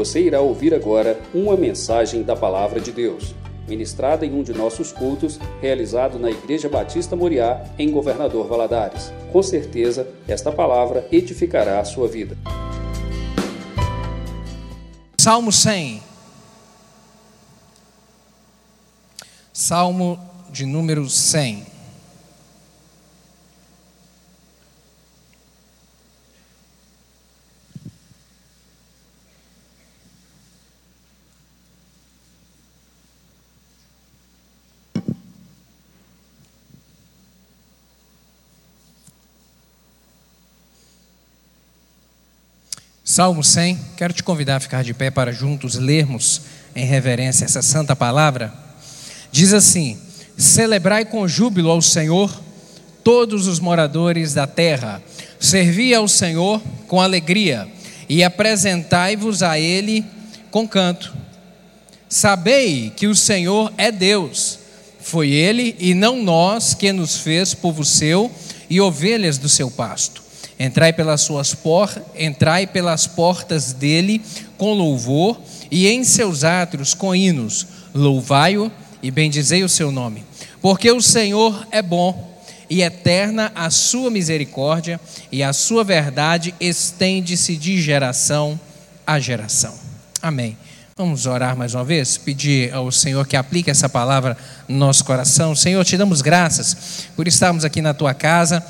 Você irá ouvir agora uma mensagem da Palavra de Deus, ministrada em um de nossos cultos, realizado na Igreja Batista Moriá, em Governador Valadares. Com certeza, esta palavra edificará a sua vida. Salmo 100. Salmo de número 100. Salmo 100, quero te convidar a ficar de pé para juntos lermos em reverência essa santa palavra. Diz assim: Celebrai com júbilo ao Senhor todos os moradores da terra, servi ao Senhor com alegria e apresentai-vos a Ele com canto. Sabei que o Senhor é Deus, foi Ele e não nós que nos fez povo seu e ovelhas do seu pasto. Entrai pelas suas portas, entrai pelas portas dele com louvor e em seus átrios com hinos. Louvai-o e bendizei o seu nome. Porque o Senhor é bom e eterna a sua misericórdia e a sua verdade estende-se de geração a geração. Amém. Vamos orar mais uma vez, pedir ao Senhor que aplique essa palavra no nosso coração. Senhor, te damos graças por estarmos aqui na tua casa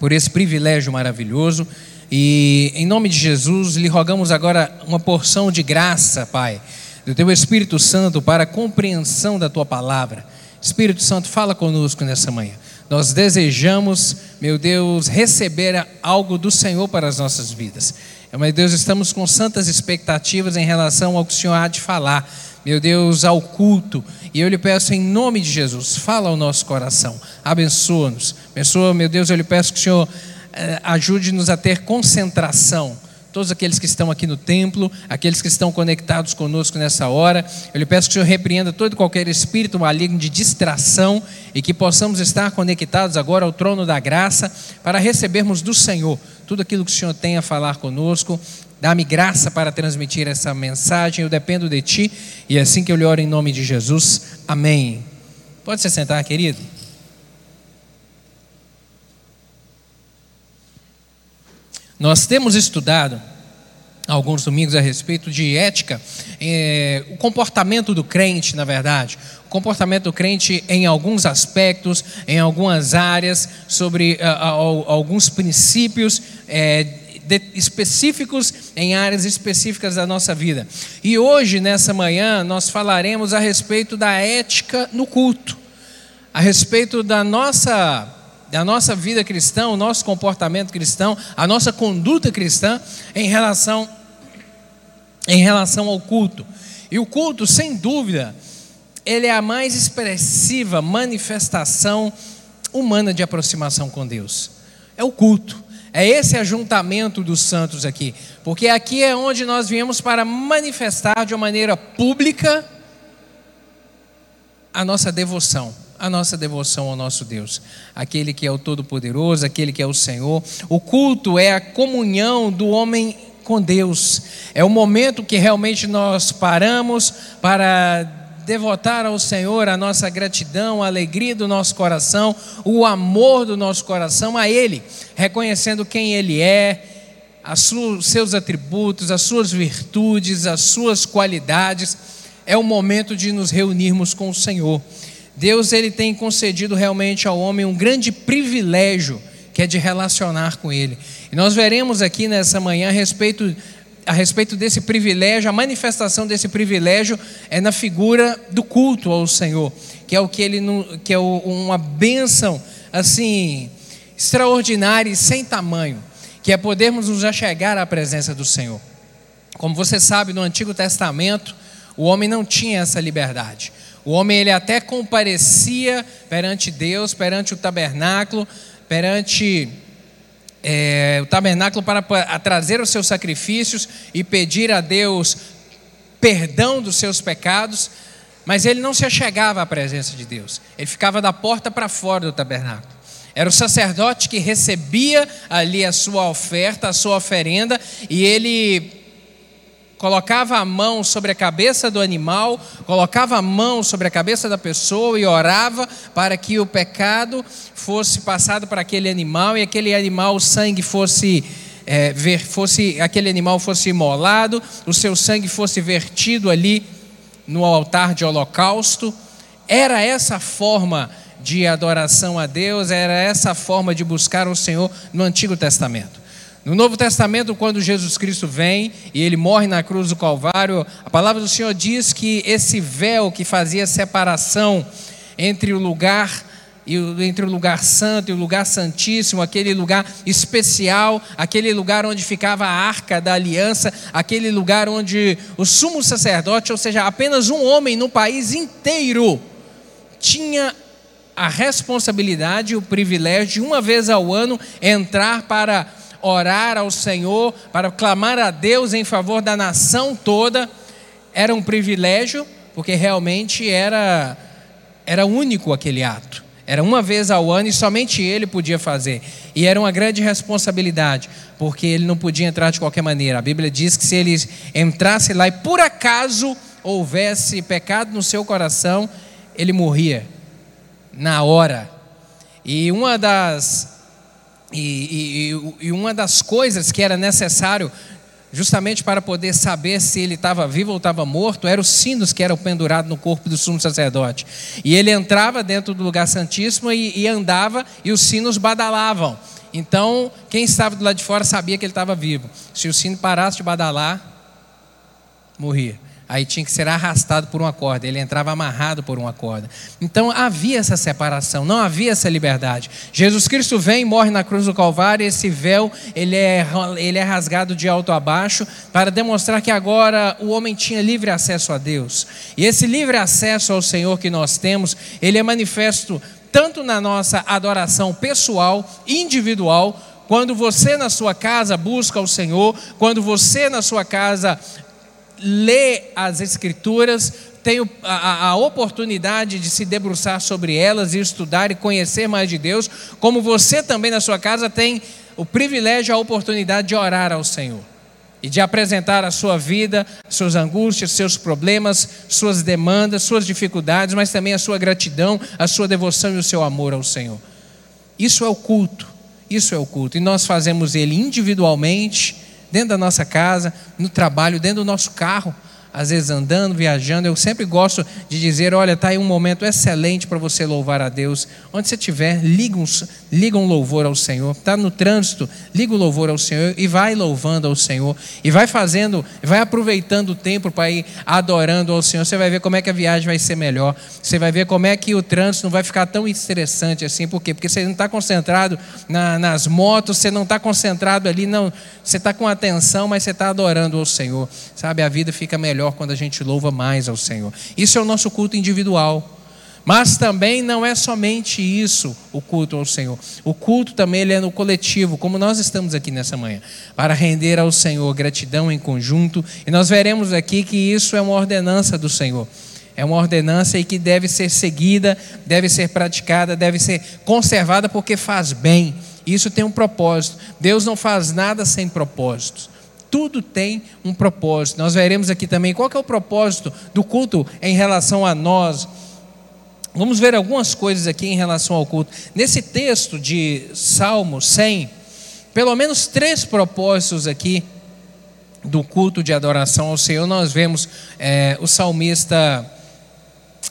por esse privilégio maravilhoso. E em nome de Jesus, lhe rogamos agora uma porção de graça, Pai, do teu Espírito Santo para a compreensão da tua palavra. Espírito Santo, fala conosco nessa manhã. Nós desejamos, meu Deus, receber algo do Senhor para as nossas vidas. Meu Deus, estamos com santas expectativas em relação ao que o Senhor há de falar meu Deus, ao culto. E eu lhe peço em nome de Jesus, fala ao nosso coração, abençoa-nos. Abençoa, meu Deus, eu lhe peço que o Senhor eh, ajude-nos a ter concentração. Todos aqueles que estão aqui no templo, aqueles que estão conectados conosco nessa hora, eu lhe peço que o Senhor repreenda todo e qualquer espírito maligno de distração e que possamos estar conectados agora ao trono da graça para recebermos do Senhor tudo aquilo que o Senhor tem a falar conosco Dá-me graça para transmitir essa mensagem, eu dependo de Ti, e é assim que eu lhe oro em nome de Jesus. Amém. Pode se sentar, querido. Nós temos estudado alguns domingos a respeito de ética, é, o comportamento do crente, na verdade, o comportamento do crente em alguns aspectos, em algumas áreas, sobre uh, alguns princípios é, específicos em áreas específicas da nossa vida. E hoje, nessa manhã, nós falaremos a respeito da ética no culto, a respeito da nossa da nossa vida cristã, o nosso comportamento cristão, a nossa conduta cristã em relação em relação ao culto. E o culto, sem dúvida, ele é a mais expressiva manifestação humana de aproximação com Deus. É o culto. É esse ajuntamento dos santos aqui, porque aqui é onde nós viemos para manifestar de uma maneira pública a nossa devoção, a nossa devoção ao nosso Deus, aquele que é o Todo-Poderoso, aquele que é o Senhor. O culto é a comunhão do homem com Deus, é o momento que realmente nós paramos para devotar ao Senhor a nossa gratidão, a alegria do nosso coração, o amor do nosso coração a Ele, reconhecendo quem Ele é, os seus atributos, as suas virtudes, as suas qualidades. É o momento de nos reunirmos com o Senhor. Deus ele tem concedido realmente ao homem um grande privilégio, que é de relacionar com Ele. E nós veremos aqui nessa manhã a respeito a respeito desse privilégio, a manifestação desse privilégio é na figura do culto ao Senhor, que é o que ele que é uma bênção assim extraordinária e sem tamanho, que é podermos nos achegar à presença do Senhor. Como você sabe, no Antigo Testamento, o homem não tinha essa liberdade. O homem ele até comparecia perante Deus, perante o tabernáculo, perante é, o tabernáculo para, para trazer os seus sacrifícios e pedir a Deus perdão dos seus pecados, mas ele não se achegava à presença de Deus, ele ficava da porta para fora do tabernáculo. Era o sacerdote que recebia ali a sua oferta, a sua oferenda, e ele colocava a mão sobre a cabeça do animal, colocava a mão sobre a cabeça da pessoa e orava para que o pecado fosse passado para aquele animal e aquele animal, o sangue fosse é, ver, fosse aquele animal fosse imolado, o seu sangue fosse vertido ali no altar de holocausto. Era essa forma de adoração a Deus, era essa forma de buscar o Senhor no Antigo Testamento. No Novo Testamento, quando Jesus Cristo vem e ele morre na cruz do Calvário, a palavra do Senhor diz que esse véu que fazia separação entre o lugar entre o lugar santo e o lugar santíssimo, aquele lugar especial, aquele lugar onde ficava a arca da aliança, aquele lugar onde o sumo sacerdote, ou seja, apenas um homem no país inteiro, tinha a responsabilidade e o privilégio de uma vez ao ano entrar para orar ao Senhor, para clamar a Deus em favor da nação toda, era um privilégio, porque realmente era, era único aquele ato. Era uma vez ao ano e somente ele podia fazer. E era uma grande responsabilidade, porque ele não podia entrar de qualquer maneira. A Bíblia diz que se ele entrasse lá e por acaso houvesse pecado no seu coração, ele morria na hora. E uma das e, e, e, uma das coisas que era necessário, justamente para poder saber se ele estava vivo ou estava morto, eram os sinos que eram pendurados no corpo do sumo sacerdote. E ele entrava dentro do lugar santíssimo e, e andava, e os sinos badalavam. Então, quem estava do lado de fora sabia que ele estava vivo. Se o sino parasse de badalar, morria aí tinha que ser arrastado por uma corda, ele entrava amarrado por uma corda. Então havia essa separação, não havia essa liberdade. Jesus Cristo vem, morre na cruz do Calvário, esse véu ele é, ele é rasgado de alto a baixo para demonstrar que agora o homem tinha livre acesso a Deus. E esse livre acesso ao Senhor que nós temos, ele é manifesto tanto na nossa adoração pessoal, individual, quando você na sua casa busca o Senhor, quando você na sua casa lê as Escrituras, tem a, a, oportunidade de se debruçar sobre elas e estudar e conhecer mais de Deus, como você também na sua casa tem o privilégio, a oportunidade de orar ao Senhor e de apresentar a sua vida, suas angústias, seus problemas, suas demandas, suas dificuldades, mas também a sua gratidão, a sua devoção e o seu amor ao Senhor. Isso é o culto, isso é o culto, e nós fazemos ele individualmente dentro da nossa casa, no trabalho, dentro do nosso carro às vezes andando, viajando, eu sempre gosto de dizer: olha, está aí um momento excelente para você louvar a Deus. Onde você estiver, liga um, liga um louvor ao Senhor. Está no trânsito, liga o louvor ao Senhor e vai louvando ao Senhor. E vai fazendo, vai aproveitando o tempo para ir adorando ao Senhor. Você vai ver como é que a viagem vai ser melhor. Você vai ver como é que o trânsito não vai ficar tão estressante assim. Por quê? Porque você não está concentrado na, nas motos, você não está concentrado ali, não. Você está com atenção, mas você está adorando ao Senhor. Sabe, a vida fica melhor melhor quando a gente louva mais ao Senhor. Isso é o nosso culto individual. Mas também não é somente isso o culto ao Senhor. O culto também ele é no coletivo, como nós estamos aqui nessa manhã, para render ao Senhor gratidão em conjunto. E nós veremos aqui que isso é uma ordenança do Senhor. É uma ordenança e que deve ser seguida, deve ser praticada, deve ser conservada porque faz bem. Isso tem um propósito. Deus não faz nada sem propósitos tudo tem um propósito. Nós veremos aqui também qual é o propósito do culto em relação a nós. Vamos ver algumas coisas aqui em relação ao culto. Nesse texto de Salmo 100, pelo menos três propósitos aqui do culto de adoração ao Senhor, nós vemos é, o salmista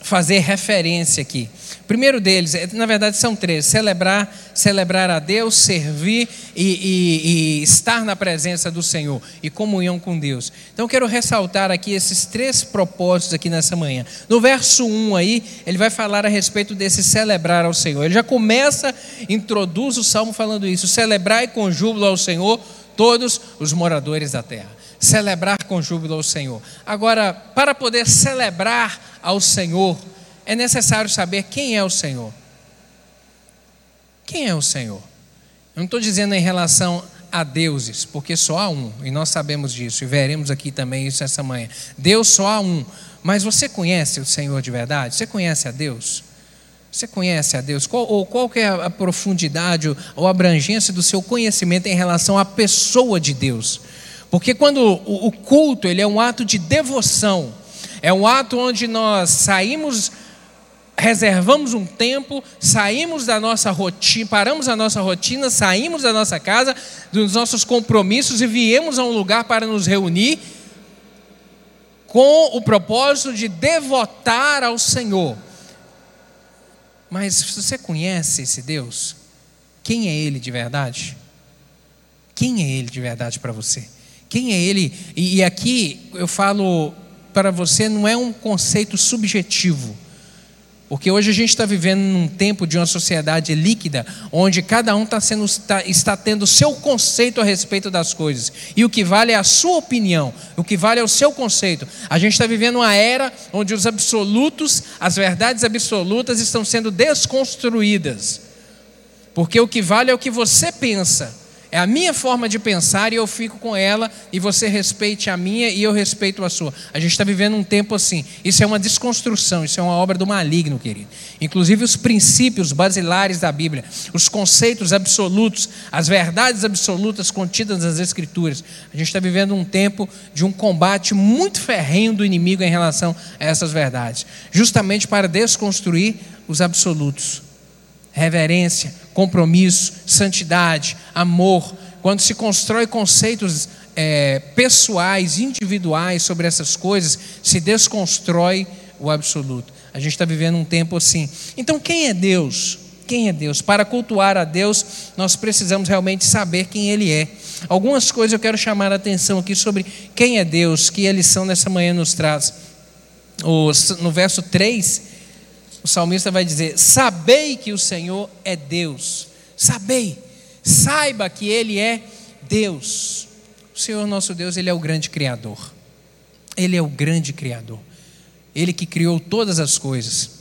fazer referência aqui. Primeiro deles, é, na verdade são três: celebrar, celebrar a Deus, servir e, e, e, estar na presença do Senhor e comunhão com Deus. Então quero ressaltar aqui esses três propósitos aqui nessa manhã. No verso 1 aí, ele vai falar a respeito desse celebrar ao Senhor. Ele já começa, introduz o salmo falando isso: celebrai com júbilo ao Senhor todos os moradores da terra celebrar com júbilo ao Senhor. Agora, para poder celebrar ao Senhor, é necessário saber quem é o Senhor. Quem é o Senhor? Eu não estou dizendo em relação a deuses, porque só há um, e nós sabemos disso, e veremos aqui também isso essa manhã. Deus só há um. Mas você conhece o Senhor de verdade? Você conhece a Deus? Você conhece a Deus? Qual, ou qual é a profundidade ou abrangência do seu conhecimento em relação à pessoa de Deus? Porque quando o culto ele é um ato de devoção, é um ato onde nós saímos, reservamos um tempo, saímos da nossa rotina, paramos a nossa rotina, saímos da nossa casa, dos nossos compromissos e viemos a um lugar para nos reunir com o propósito de devotar ao Senhor. Mas você conhece esse Deus? Quem é Ele de verdade? Quem é Ele de verdade para você? Quem é Ele? E, aqui eu falo para você, não é um conceito subjetivo. Porque hoje a gente está vivendo num tempo de uma sociedade líquida, onde cada um está, sendo, está, está tendo o seu conceito a respeito das coisas. E o que vale é a sua opinião, o que vale é o seu conceito. A gente está vivendo uma era onde os absolutos, as verdades absolutas estão sendo desconstruídas. Porque o que vale é o que você pensa. É a minha forma de pensar e eu fico com ela, e você respeite a minha e eu respeito a sua. A gente está vivendo um tempo assim. Isso é uma desconstrução, isso é uma obra do maligno, querido. Inclusive os princípios basilares da Bíblia, os conceitos absolutos, as verdades absolutas contidas nas Escrituras. A gente está vivendo um tempo de um combate muito ferrenho do inimigo em relação a essas verdades, justamente para desconstruir os absolutos reverência, compromisso, santidade, amor. Quando se constrói conceitos é, pessoais, individuais sobre essas coisas, se desconstrói o absoluto. A gente está vivendo um tempo assim. Então, quem é Deus? Quem é Deus? Para cultuar a Deus, nós precisamos realmente saber quem Ele é. Algumas coisas eu quero chamar a atenção aqui sobre quem é Deus, que a lição nessa manhã nos traz. no verso 3, o salmista vai dizer: Sabei que o Senhor é Deus. Sabei, saiba que Ele é Deus. O Senhor nosso Deus, Ele é o grande Criador. Ele é o grande Criador. Ele que criou todas as coisas.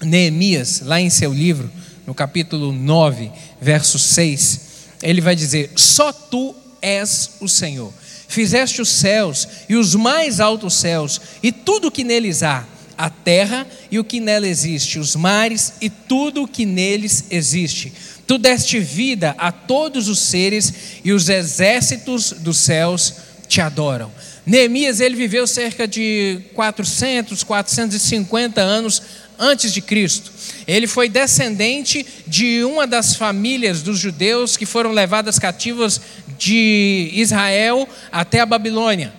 Neemias, lá em seu livro, no capítulo 9, verso 6, ele vai dizer: Só tu és o Senhor. Fizeste os céus e os mais altos céus e tudo que neles há a terra e o que nela existe, os mares e tudo o que neles existe. Tu deste vida a todos os seres e os exércitos dos céus te adoram. Neemias, ele viveu cerca de 400, 450 anos antes de Cristo. Ele foi descendente de uma das famílias dos judeus que foram levadas cativas de Israel até a Babilônia.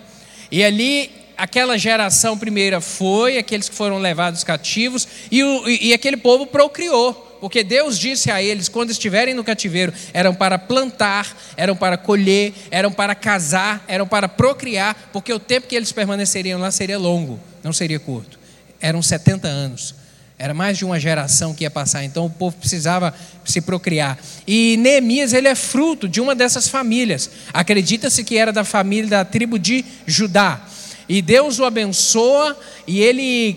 E ali aquela geração primeira foi, aqueles que foram levados cativos, e, o, e, e aquele povo procriou. Porque Deus disse a eles, quando estiverem no cativeiro, eram para plantar, eram para colher, eram para casar, eram para procriar, porque o tempo que eles permaneceriam lá seria longo, não seria curto. Eram 70 anos. Era mais de uma geração que ia passar, então o povo precisava se procriar. E Neemias, ele é fruto de uma dessas famílias. Acredita-se que era da família da tribo de Judá. E Deus o abençoa e ele,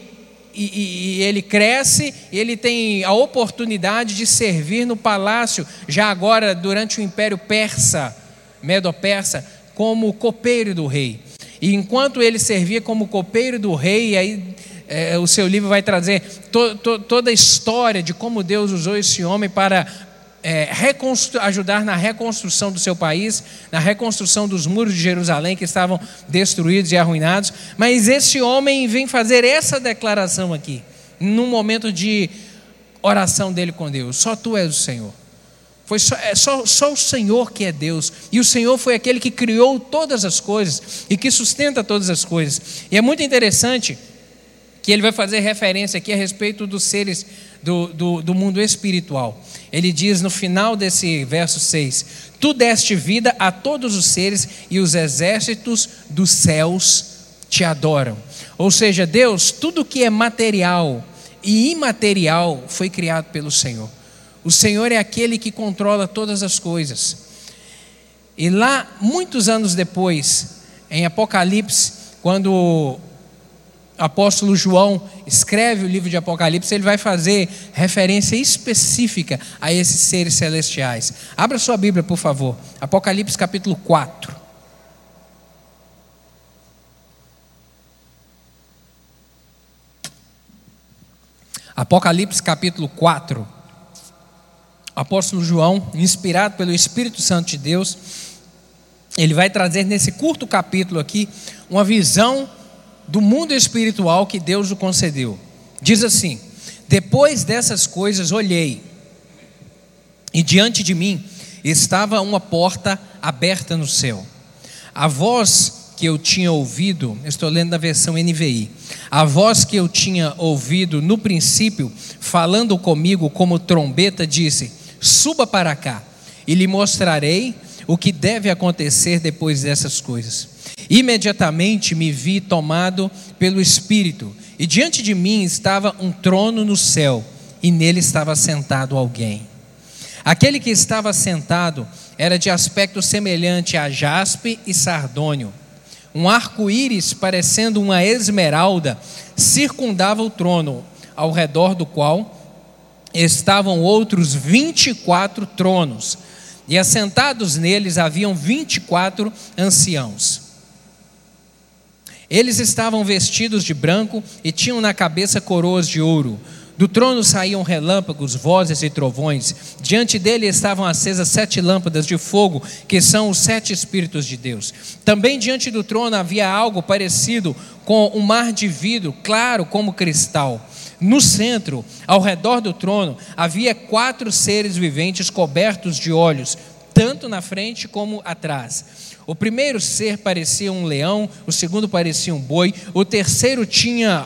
e, e, ele cresce, e ele tem a oportunidade de servir no palácio, já agora durante o Império Persa, Medo-Persa, como copeiro do rei. E enquanto ele servia como copeiro do rei, aí é, o seu livro vai trazer to, to, toda a história de como Deus usou esse homem para é, ajudar na reconstrução do seu país, na reconstrução dos muros de Jerusalém que estavam destruídos e arruinados. Mas esse homem vem fazer essa declaração aqui, num momento de oração dele com Deus: Só tu és o Senhor. Foi só, é só, só o Senhor que é Deus. E o Senhor foi aquele que criou todas as coisas e que sustenta todas as coisas. E é muito interessante que ele vai fazer referência aqui a respeito dos seres do, do, do, mundo espiritual. Ele diz no final desse verso 6: Tu deste vida a todos os seres e os exércitos dos céus te adoram. Ou seja, Deus, tudo que é material e imaterial foi criado pelo Senhor. O Senhor é aquele que controla todas as coisas. E lá, muitos anos depois, em Apocalipse, quando apóstolo João escreve o livro de Apocalipse, ele vai fazer referência específica a esses seres celestiais. Abra sua Bíblia, por favor. Apocalipse capítulo 4. Apocalipse capítulo 4. Apóstolo João, inspirado pelo Espírito Santo de Deus, ele vai trazer nesse curto capítulo aqui uma visão do mundo espiritual que Deus o concedeu. Diz assim: Depois dessas coisas olhei, e diante de mim estava uma porta aberta no céu. A voz que eu tinha ouvido, estou lendo da versão NVI, a voz que eu tinha ouvido no princípio, falando comigo como trombeta, disse: Suba para cá, e lhe mostrarei o que deve acontecer depois dessas coisas. Imediatamente me vi tomado pelo Espírito, e diante de mim estava um trono no céu, e nele estava sentado alguém. Aquele que estava sentado era de aspecto semelhante a jaspe e sardônio. Um arco-íris parecendo uma esmeralda circundava o trono, ao redor do qual estavam outros 24 tronos e assentados neles haviam vinte e quatro anciãos. Eles estavam vestidos de branco e tinham na cabeça coroas de ouro. Do trono saíam relâmpagos, vozes e trovões. Diante dele estavam acesas sete lâmpadas de fogo, que são os sete Espíritos de Deus. Também diante do trono havia algo parecido com um mar de vidro, claro como cristal. No centro, ao redor do trono, havia quatro seres viventes cobertos de olhos, tanto na frente como atrás. O primeiro ser parecia um leão, o segundo parecia um boi, o terceiro tinha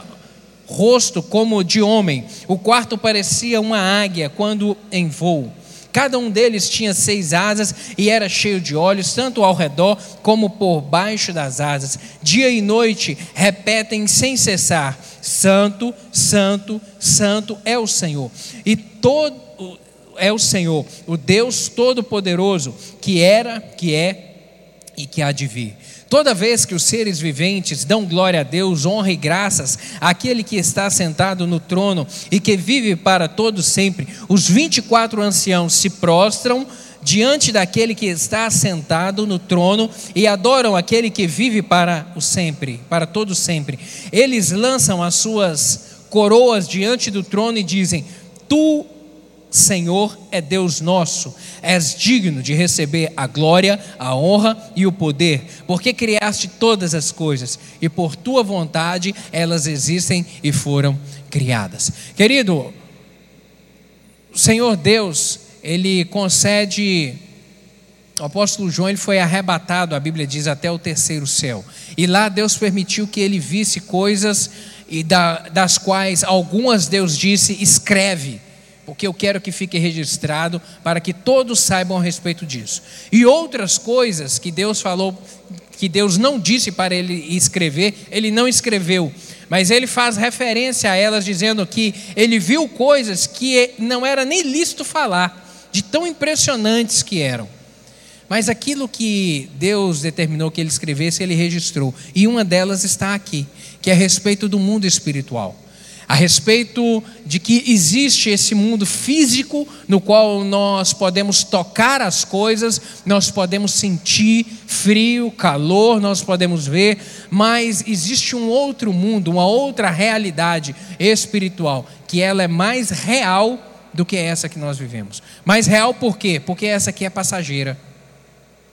rosto como de homem, o quarto parecia uma águia quando em voo. Cada um deles tinha seis asas e era cheio de olhos, tanto ao redor como por baixo das asas. Dia e noite repetem sem cessar: Santo, Santo, Santo é o Senhor. E todo é o Senhor, o Deus Todo-Poderoso, que era, que é e que há de vir. Toda vez que os seres viventes dão glória a Deus, honra e graças àquele que está sentado no trono e que vive para todos sempre, os 24 anciãos se prostram diante daquele que está sentado no trono e adoram aquele que vive para o sempre, para todo sempre. Eles lançam as suas coroas diante do trono e dizem: Tu Senhor é Deus nosso, és digno de receber a glória, a honra e o poder, porque criaste todas as coisas e por tua vontade elas existem e foram criadas. Querido, o Senhor Deus, ele concede o apóstolo João ele foi arrebatado, a Bíblia diz, até o terceiro céu. E lá Deus permitiu que ele visse coisas e das quais algumas Deus disse: escreve porque eu quero que fique registrado para que todos saibam a respeito disso. E outras coisas que Deus falou, que Deus não disse para ele escrever, ele não escreveu, mas ele faz referência a elas, dizendo que ele viu coisas que não era nem lícito falar, de tão impressionantes que eram. Mas aquilo que Deus determinou que ele escrevesse, ele registrou. E uma delas está aqui, que é a respeito do mundo espiritual a respeito de que existe esse mundo físico no qual nós podemos tocar as coisas, nós podemos sentir frio, calor, nós podemos ver, mas existe um outro mundo, uma outra realidade espiritual, que ela é mais real do que essa que nós vivemos. Mais real por quê? Porque essa aqui é passageira.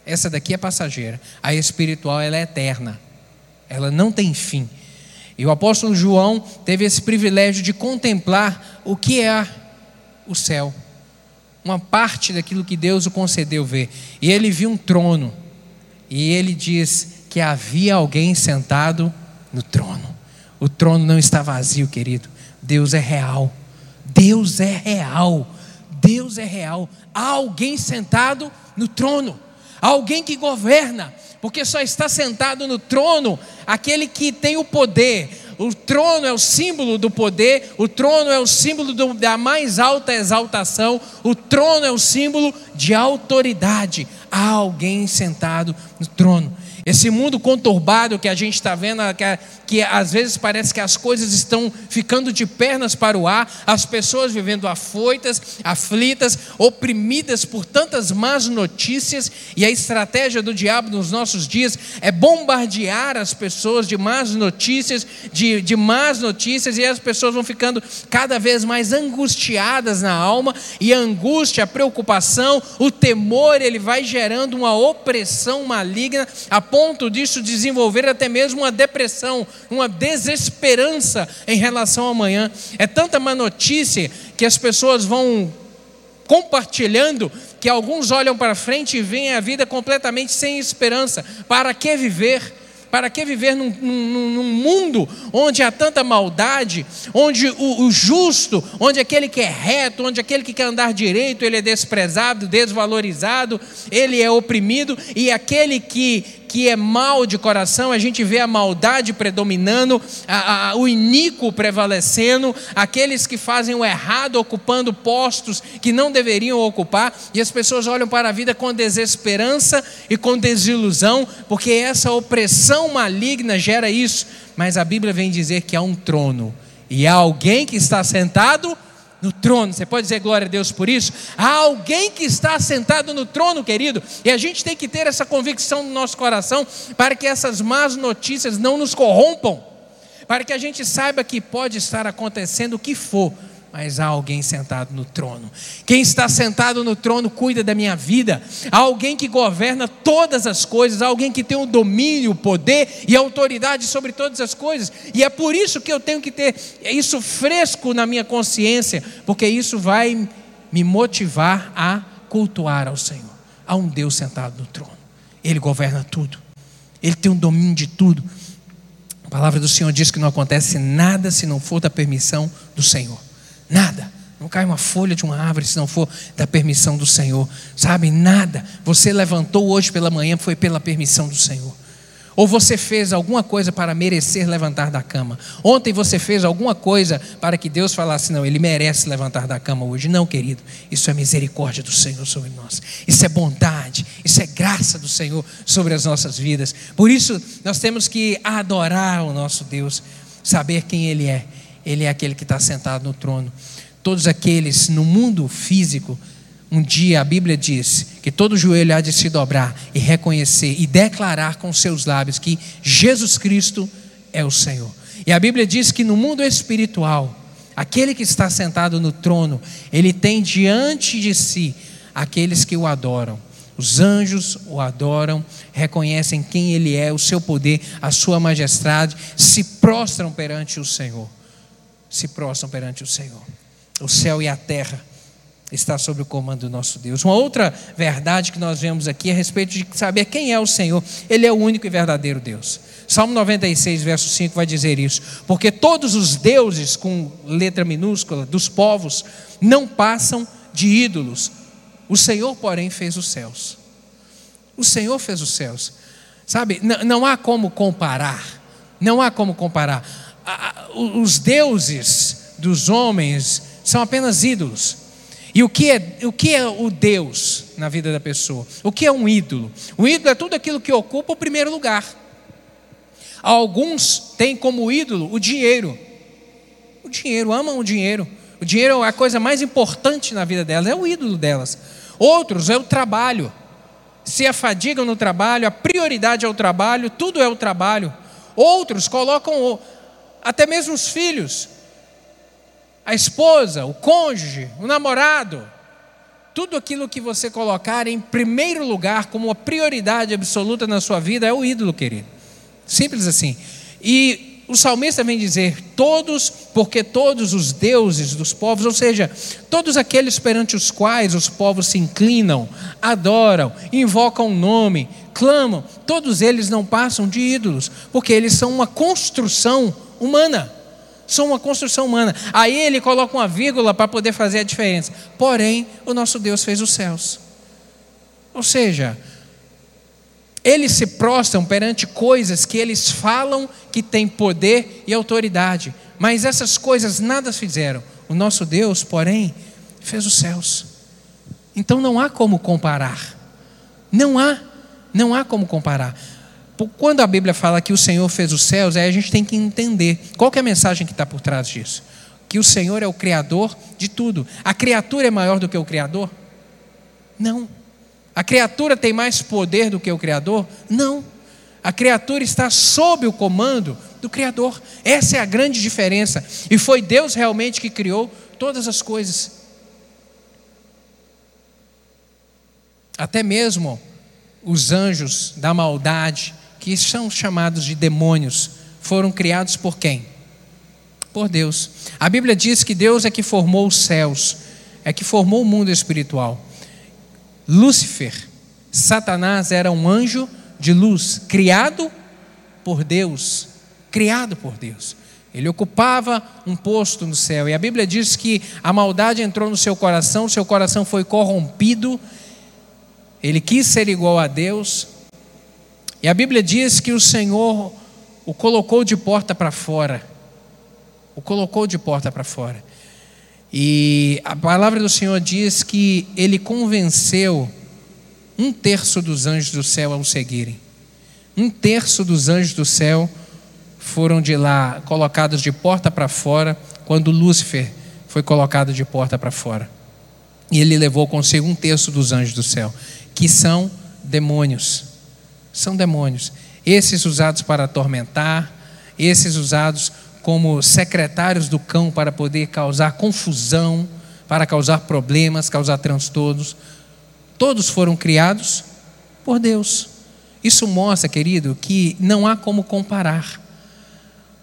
Essa daqui é passageira. A espiritual ela é eterna. Ela não tem fim. E o apóstolo João teve esse privilégio de contemplar o que é o céu, uma parte daquilo que Deus o concedeu ver. E ele viu um trono, e ele diz que havia alguém sentado no trono. O trono não está vazio, querido. Deus é real. Deus é real. Deus é real. Há alguém sentado no trono. Há alguém que governa porque só está sentado no trono aquele que tem o poder. O trono é o símbolo do poder, o trono é o símbolo do, da mais alta exaltação, o trono é o símbolo de autoridade. Há alguém sentado no trono. Esse mundo conturbado que a gente está vendo, que, que, às vezes parece que as coisas estão ficando de pernas para o ar, as pessoas vivendo afoitas, aflitas, oprimidas por tantas más notícias, e a estratégia do diabo nos nossos dias é bombardear as pessoas de más notícias, de, de más notícias, e as pessoas vão ficando cada vez mais angustiadas na alma, e a angústia, a preocupação, o temor, ele vai gerando gerando uma opressão maligna, a ponto disso desenvolver até mesmo uma depressão, uma desesperança em relação ao amanhã. É tanta má notícia que as pessoas vão compartilhando que alguns olham para frente e veem a vida completamente sem esperança. Para que viver? Para que viver num, num, num, mundo onde há tanta maldade, onde o, o, justo, onde aquele que é reto, onde aquele que quer andar direito, ele é desprezado, desvalorizado, ele é oprimido, e aquele que que é mal de coração, a gente vê a maldade predominando, a, a, o iníquo prevalecendo, aqueles que fazem o errado ocupando postos que não deveriam ocupar, e as pessoas olham para a vida com desesperança e com desilusão, porque essa opressão maligna gera isso. Mas a Bíblia vem dizer que há um trono e há alguém que está sentado no trono. Você pode dizer glória a Deus por isso? Há alguém que está sentado no trono, querido, e a gente tem que ter essa convicção no nosso coração para que essas más notícias não nos corrompam, para que a gente saiba que pode estar acontecendo o que for, mas há alguém sentado no trono. Quem está sentado no trono cuida da minha vida. Há alguém que governa todas as coisas, há alguém que tem o domínio, o poder e a autoridade sobre todas as coisas. E é por isso que eu tenho que ter isso fresco na minha consciência, porque isso vai me motivar a cultuar ao Senhor. Há um Deus sentado no trono. Ele governa tudo. Ele tem um domínio de tudo. A palavra do Senhor diz que não acontece nada se não for da permissão do Senhor. Nada. Não cai uma folha de uma árvore se não for da permissão do Senhor. Sabe? Nada. Você levantou hoje pela manhã foi pela permissão do Senhor. Ou você fez alguma coisa para merecer levantar da cama. Ontem você fez alguma coisa para que Deus falasse: não, ele merece levantar da cama hoje. Não, querido. Isso é misericórdia do Senhor sobre nós. Isso é bondade. Isso é graça do Senhor sobre as nossas vidas. Por isso, nós temos que adorar o nosso Deus, saber quem Ele é ele é aquele que está sentado no trono. Todos aqueles no mundo físico, um dia a Bíblia diz que todo joelho há de se dobrar e reconhecer e declarar com seus lábios que Jesus Cristo é o Senhor. E a Bíblia diz que no mundo espiritual, aquele que está sentado no trono, ele tem diante de si aqueles que o adoram. Os anjos o adoram, reconhecem quem ele é, o seu poder, a sua majestade, se prostram perante o Senhor se prostram perante o Senhor. O céu e a terra está sob o comando do nosso Deus. Uma outra verdade que nós vemos aqui é a respeito de saber quem é o Senhor. Ele é o único e verdadeiro Deus. Salmo 96, verso 5 vai dizer isso. Porque todos os deuses, com letra minúscula, dos povos, não passam de ídolos. O Senhor, porém, fez os céus. O Senhor fez os céus. Sabe, não, não há como comparar. Não há como comparar os deuses dos homens são apenas ídolos. E o que, é, o que é o Deus na vida da pessoa? O que é um ídolo? O ídolo é tudo aquilo que ocupa o primeiro lugar. Alguns têm como ídolo o dinheiro. O dinheiro, amam o dinheiro. O dinheiro é a coisa mais importante na vida delas, é o ídolo delas. Outros é o trabalho. Se afadigam no trabalho, a prioridade é o trabalho, tudo é o trabalho. Outros colocam até mesmo os filhos, a esposa, o cônjuge, o namorado, tudo aquilo que você colocar em primeiro lugar como uma prioridade absoluta na sua vida é o ídolo, querido. Simples assim. E o salmista vem dizer: todos, porque todos os deuses dos povos, ou seja, todos aqueles perante os quais os povos se inclinam, adoram, invocam o nome, clamam, todos eles não passam de ídolos, porque eles são uma construção humana. São uma construção humana. Aí ele coloca uma vírgula para poder fazer a diferença. Porém, o nosso Deus fez os céus. Ou seja, eles se prostram perante coisas que eles falam que têm poder e autoridade, mas essas coisas nada fizeram. O nosso Deus, porém, fez os céus. Então não há como comparar. Não há, não há como comparar. Quando a Bíblia fala que o Senhor fez os céus, aí a gente tem que entender qual que é a mensagem que está por trás disso. Que o Senhor é o Criador de tudo. A criatura é maior do que o Criador? Não. A criatura tem mais poder do que o Criador? Não. A criatura está sob o comando do Criador. Essa é a grande diferença. E foi Deus realmente que criou todas as coisas. Até mesmo os anjos da maldade, que são chamados de demônios, foram criados por quem? Por Deus. A Bíblia diz que Deus é que formou os céus, é que formou o mundo espiritual. Lúcifer, Satanás era um anjo de luz, criado por Deus, criado por Deus. Ele ocupava um posto no céu, e a Bíblia diz que a maldade entrou no seu coração, seu coração foi corrompido, ele quis ser igual a Deus, e a Bíblia diz que o Senhor o colocou de porta para fora. O colocou de porta para fora. E a palavra do Senhor diz que ele convenceu um terço dos anjos do céu a o seguirem. Um terço dos anjos do céu foram de lá colocados de porta para fora, quando Lúcifer foi colocado de porta para fora. E ele levou consigo um terço dos anjos do céu, que são demônios. São demônios. Esses usados para atormentar, esses usados como secretários do cão para poder causar confusão, para causar problemas, causar transtornos. Todos foram criados por Deus. Isso mostra, querido, que não há como comparar.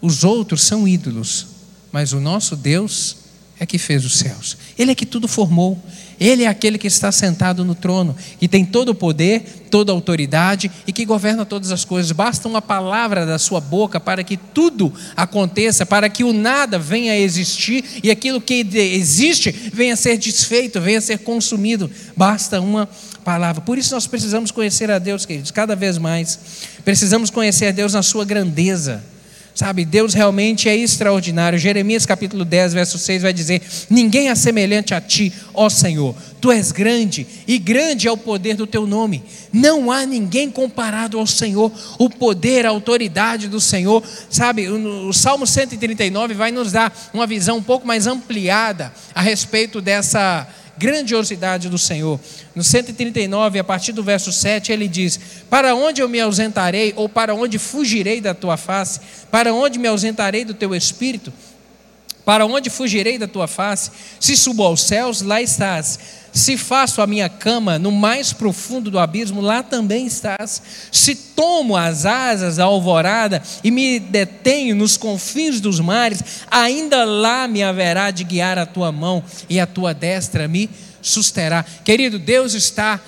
Os outros são ídolos, mas o nosso Deus é que fez os céus. Ele é que tudo formou. Ele é aquele que está sentado no trono, e tem todo o poder, toda a autoridade e que governa todas as coisas. Basta uma palavra da sua boca para que tudo aconteça, para que o nada venha a existir e aquilo que existe venha a ser desfeito, venha a ser consumido. Basta uma palavra. Por isso nós precisamos conhecer a Deus, queridos, cada vez mais. Precisamos conhecer a Deus na sua grandeza Sabe, Deus realmente é extraordinário. Jeremias capítulo 10, verso 6 vai dizer: Ninguém é semelhante a ti, ó Senhor. Tu és grande e grande é o poder do teu nome. Não há ninguém comparado ao Senhor. O poder, a autoridade do Senhor. Sabe, o Salmo 139 vai nos dar uma visão um pouco mais ampliada a respeito dessa grandiosidade do Senhor. No 139, a partir do verso 7, ele diz: Para onde eu me ausentarei, ou para onde fugirei da tua face? Para onde me ausentarei do teu espírito? Para onde fugirei da tua face? Se subo aos céus, lá estás. Se faço a minha cama no mais profundo do abismo, lá também estás. Se tomo as asas da alvorada e me detenho nos confins dos mares, ainda lá me haverá de guiar a tua mão e a tua destra me susterá. Querido, Deus está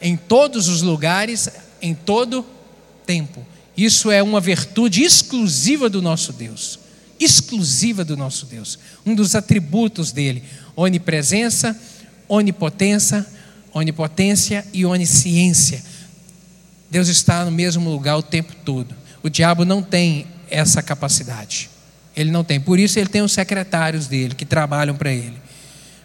em todos os lugares, em todo tempo. Isso é uma virtude exclusiva do nosso Deus. Exclusiva do nosso Deus. Um dos atributos dele: onipresença onipotência, onipotência e onisciência. Deus está no mesmo lugar o tempo todo. O diabo não tem essa capacidade. Ele não tem. Por isso ele tem os secretários dele que trabalham para ele.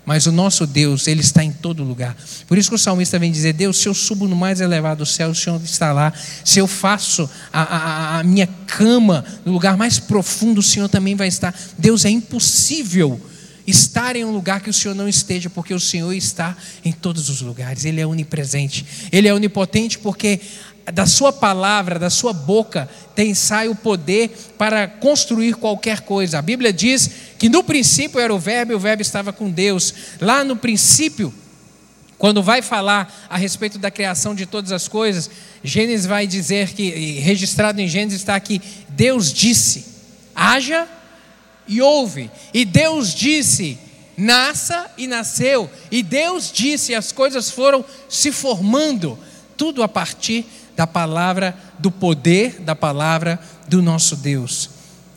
Mas o nosso Deus, ele está em todo lugar. Por isso que o salmista vem dizer: Deus, se eu subo no mais elevado do céu, o Senhor está lá. Se eu faço a, a, a minha cama no lugar mais profundo, o Senhor também vai estar. Deus é impossível estar em um lugar que o Senhor não esteja, porque o Senhor está em todos os lugares, Ele é onipresente, Ele é onipotente porque da Sua palavra, da Sua boca, tem sai o poder para construir qualquer coisa. A Bíblia diz que no princípio era o Verbo e o Verbo estava com Deus. Lá no princípio, quando vai falar a respeito da criação de todas as coisas, Gênesis vai dizer que, registrado em Gênesis está que Deus disse: haja e ouve. E Deus disse: nasça e nasceu. E Deus disse: as coisas foram se formando, tudo a partir da palavra, do poder da palavra do nosso Deus.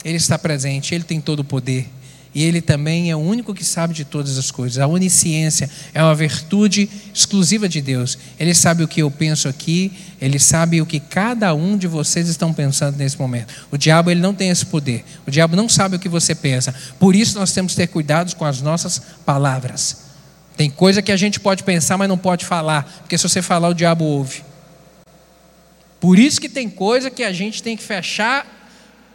Ele está presente, ele tem todo o poder. E Ele também é o único que sabe de todas as coisas. A onisciência é uma virtude exclusiva de Deus. Ele sabe o que eu penso aqui, Ele sabe o que cada um de vocês estão pensando nesse momento. O diabo ele não tem esse poder. O diabo não sabe o que você pensa. Por isso nós temos que ter cuidado com as nossas palavras. Tem coisa que a gente pode pensar, mas não pode falar, porque se você falar, o diabo ouve. Por isso que tem coisa que a gente tem que fechar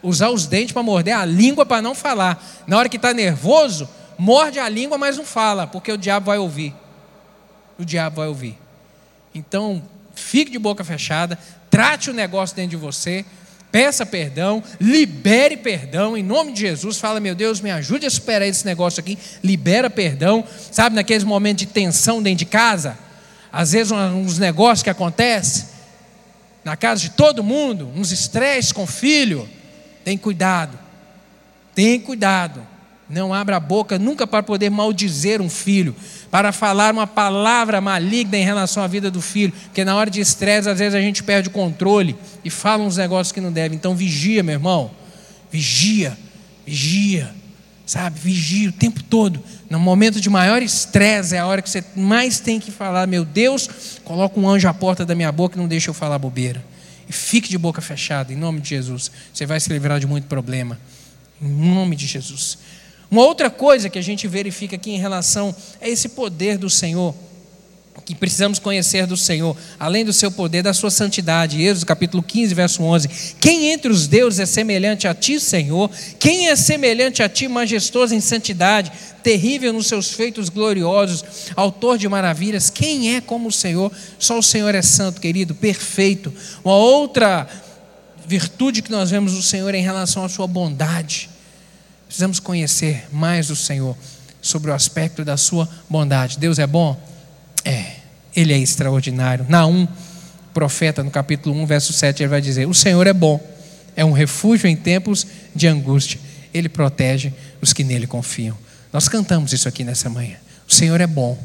usar os dentes para morder a língua para não falar. Na hora que está nervoso, morde a língua, mas não fala, porque o diabo vai ouvir. O diabo vai ouvir. Então, fique de boca fechada, trate o negócio dentro de você, peça perdão, libere perdão em nome de Jesus. Fala, meu Deus, me ajude a superar esse negócio aqui. Libera perdão, sabe, naqueles momentos de tensão dentro de casa. às vezes uns negócios que acontecem na casa de todo mundo, uns estresses com filho. Tem cuidado, tem cuidado. Não abra a boca nunca para poder maldizer um filho, para falar uma palavra maligna em relação à vida do filho, porque na hora de estresse, às vezes a gente perde o controle e fala uns negócios que não deve. Então vigia, meu irmão, vigia, vigia, sabe? Vigia o tempo todo. No momento de maior estresse é a hora que você mais tem que falar: Meu Deus, coloca um anjo à porta da minha boca e não deixa eu falar bobeira. E fique de boca fechada, em nome de Jesus. Você vai se livrar de muito problema. Em nome de Jesus. Uma outra coisa que a gente verifica aqui em relação a esse poder do Senhor, que precisamos conhecer do Senhor, além do seu poder, da sua santidade. Êxodo capítulo 15, verso 11. Quem entre os deuses é semelhante a ti, Senhor? Quem é semelhante a ti, majestoso em santidade, terrível nos seus feitos gloriosos, autor de maravilhas? Quem é como o Senhor? Só o Senhor é santo, querido, perfeito. Uma outra virtude que nós vemos do Senhor é em relação à sua bondade. Precisamos conhecer mais o Senhor sobre o aspecto da sua bondade. Deus é bom? É. Ele é extraordinário. Naum, profeta, no capítulo 1, verso 7, ele vai dizer: O Senhor é bom, é um refúgio em tempos de angústia. Ele protege os que nele confiam. Nós cantamos isso aqui nessa manhã. O Senhor é bom,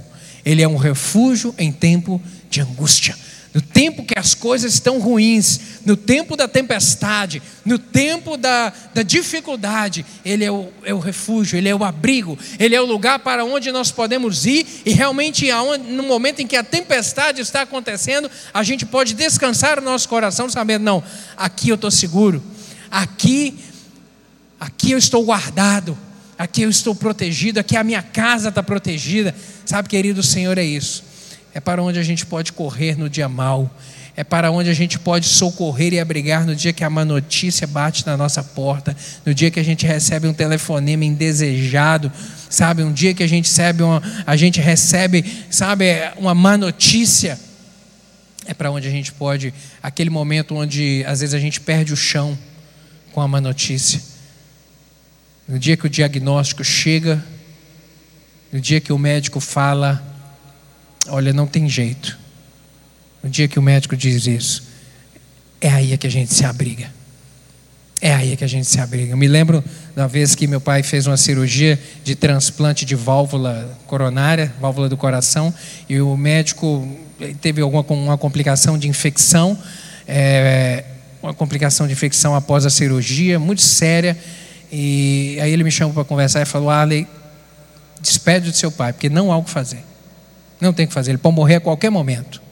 ele é um refúgio em tempo de angústia no tempo que as coisas estão ruins, no tempo da tempestade, no tempo da, da dificuldade, Ele é o, é o, refúgio, Ele é o abrigo, Ele é o lugar para onde nós podemos ir e realmente, no momento em que a tempestade está acontecendo, a gente pode descansar o nosso coração sabendo: não, aqui eu estou seguro, aqui, aqui eu estou guardado, aqui eu estou protegido, aqui a minha casa está protegida. Sabe, querido, o Senhor é isso é para onde a gente pode correr no dia mau, é para onde a gente pode socorrer e abrigar no dia que a má notícia bate na nossa porta, no dia que a gente recebe um telefonema indesejado, sabe, um dia que a gente recebe uma, a gente recebe, sabe, uma má notícia. É para onde a gente pode, aquele momento onde às vezes a gente perde o chão com a má notícia. No dia que o diagnóstico chega, no dia que o médico fala, Olha, não tem jeito. No dia que o médico diz isso, é aí que a gente se abriga. É aí que a gente se abriga. Eu me lembro da vez que meu pai fez uma cirurgia de transplante de válvula coronária, válvula do coração, e o médico teve alguma uma complicação de infecção, é, uma complicação de infecção após a cirurgia, muito séria. E aí ele me chamou para conversar e falou: Arley, despede do seu pai, porque não há o que fazer. Não tem o que fazer, ele pode morrer a qualquer momento.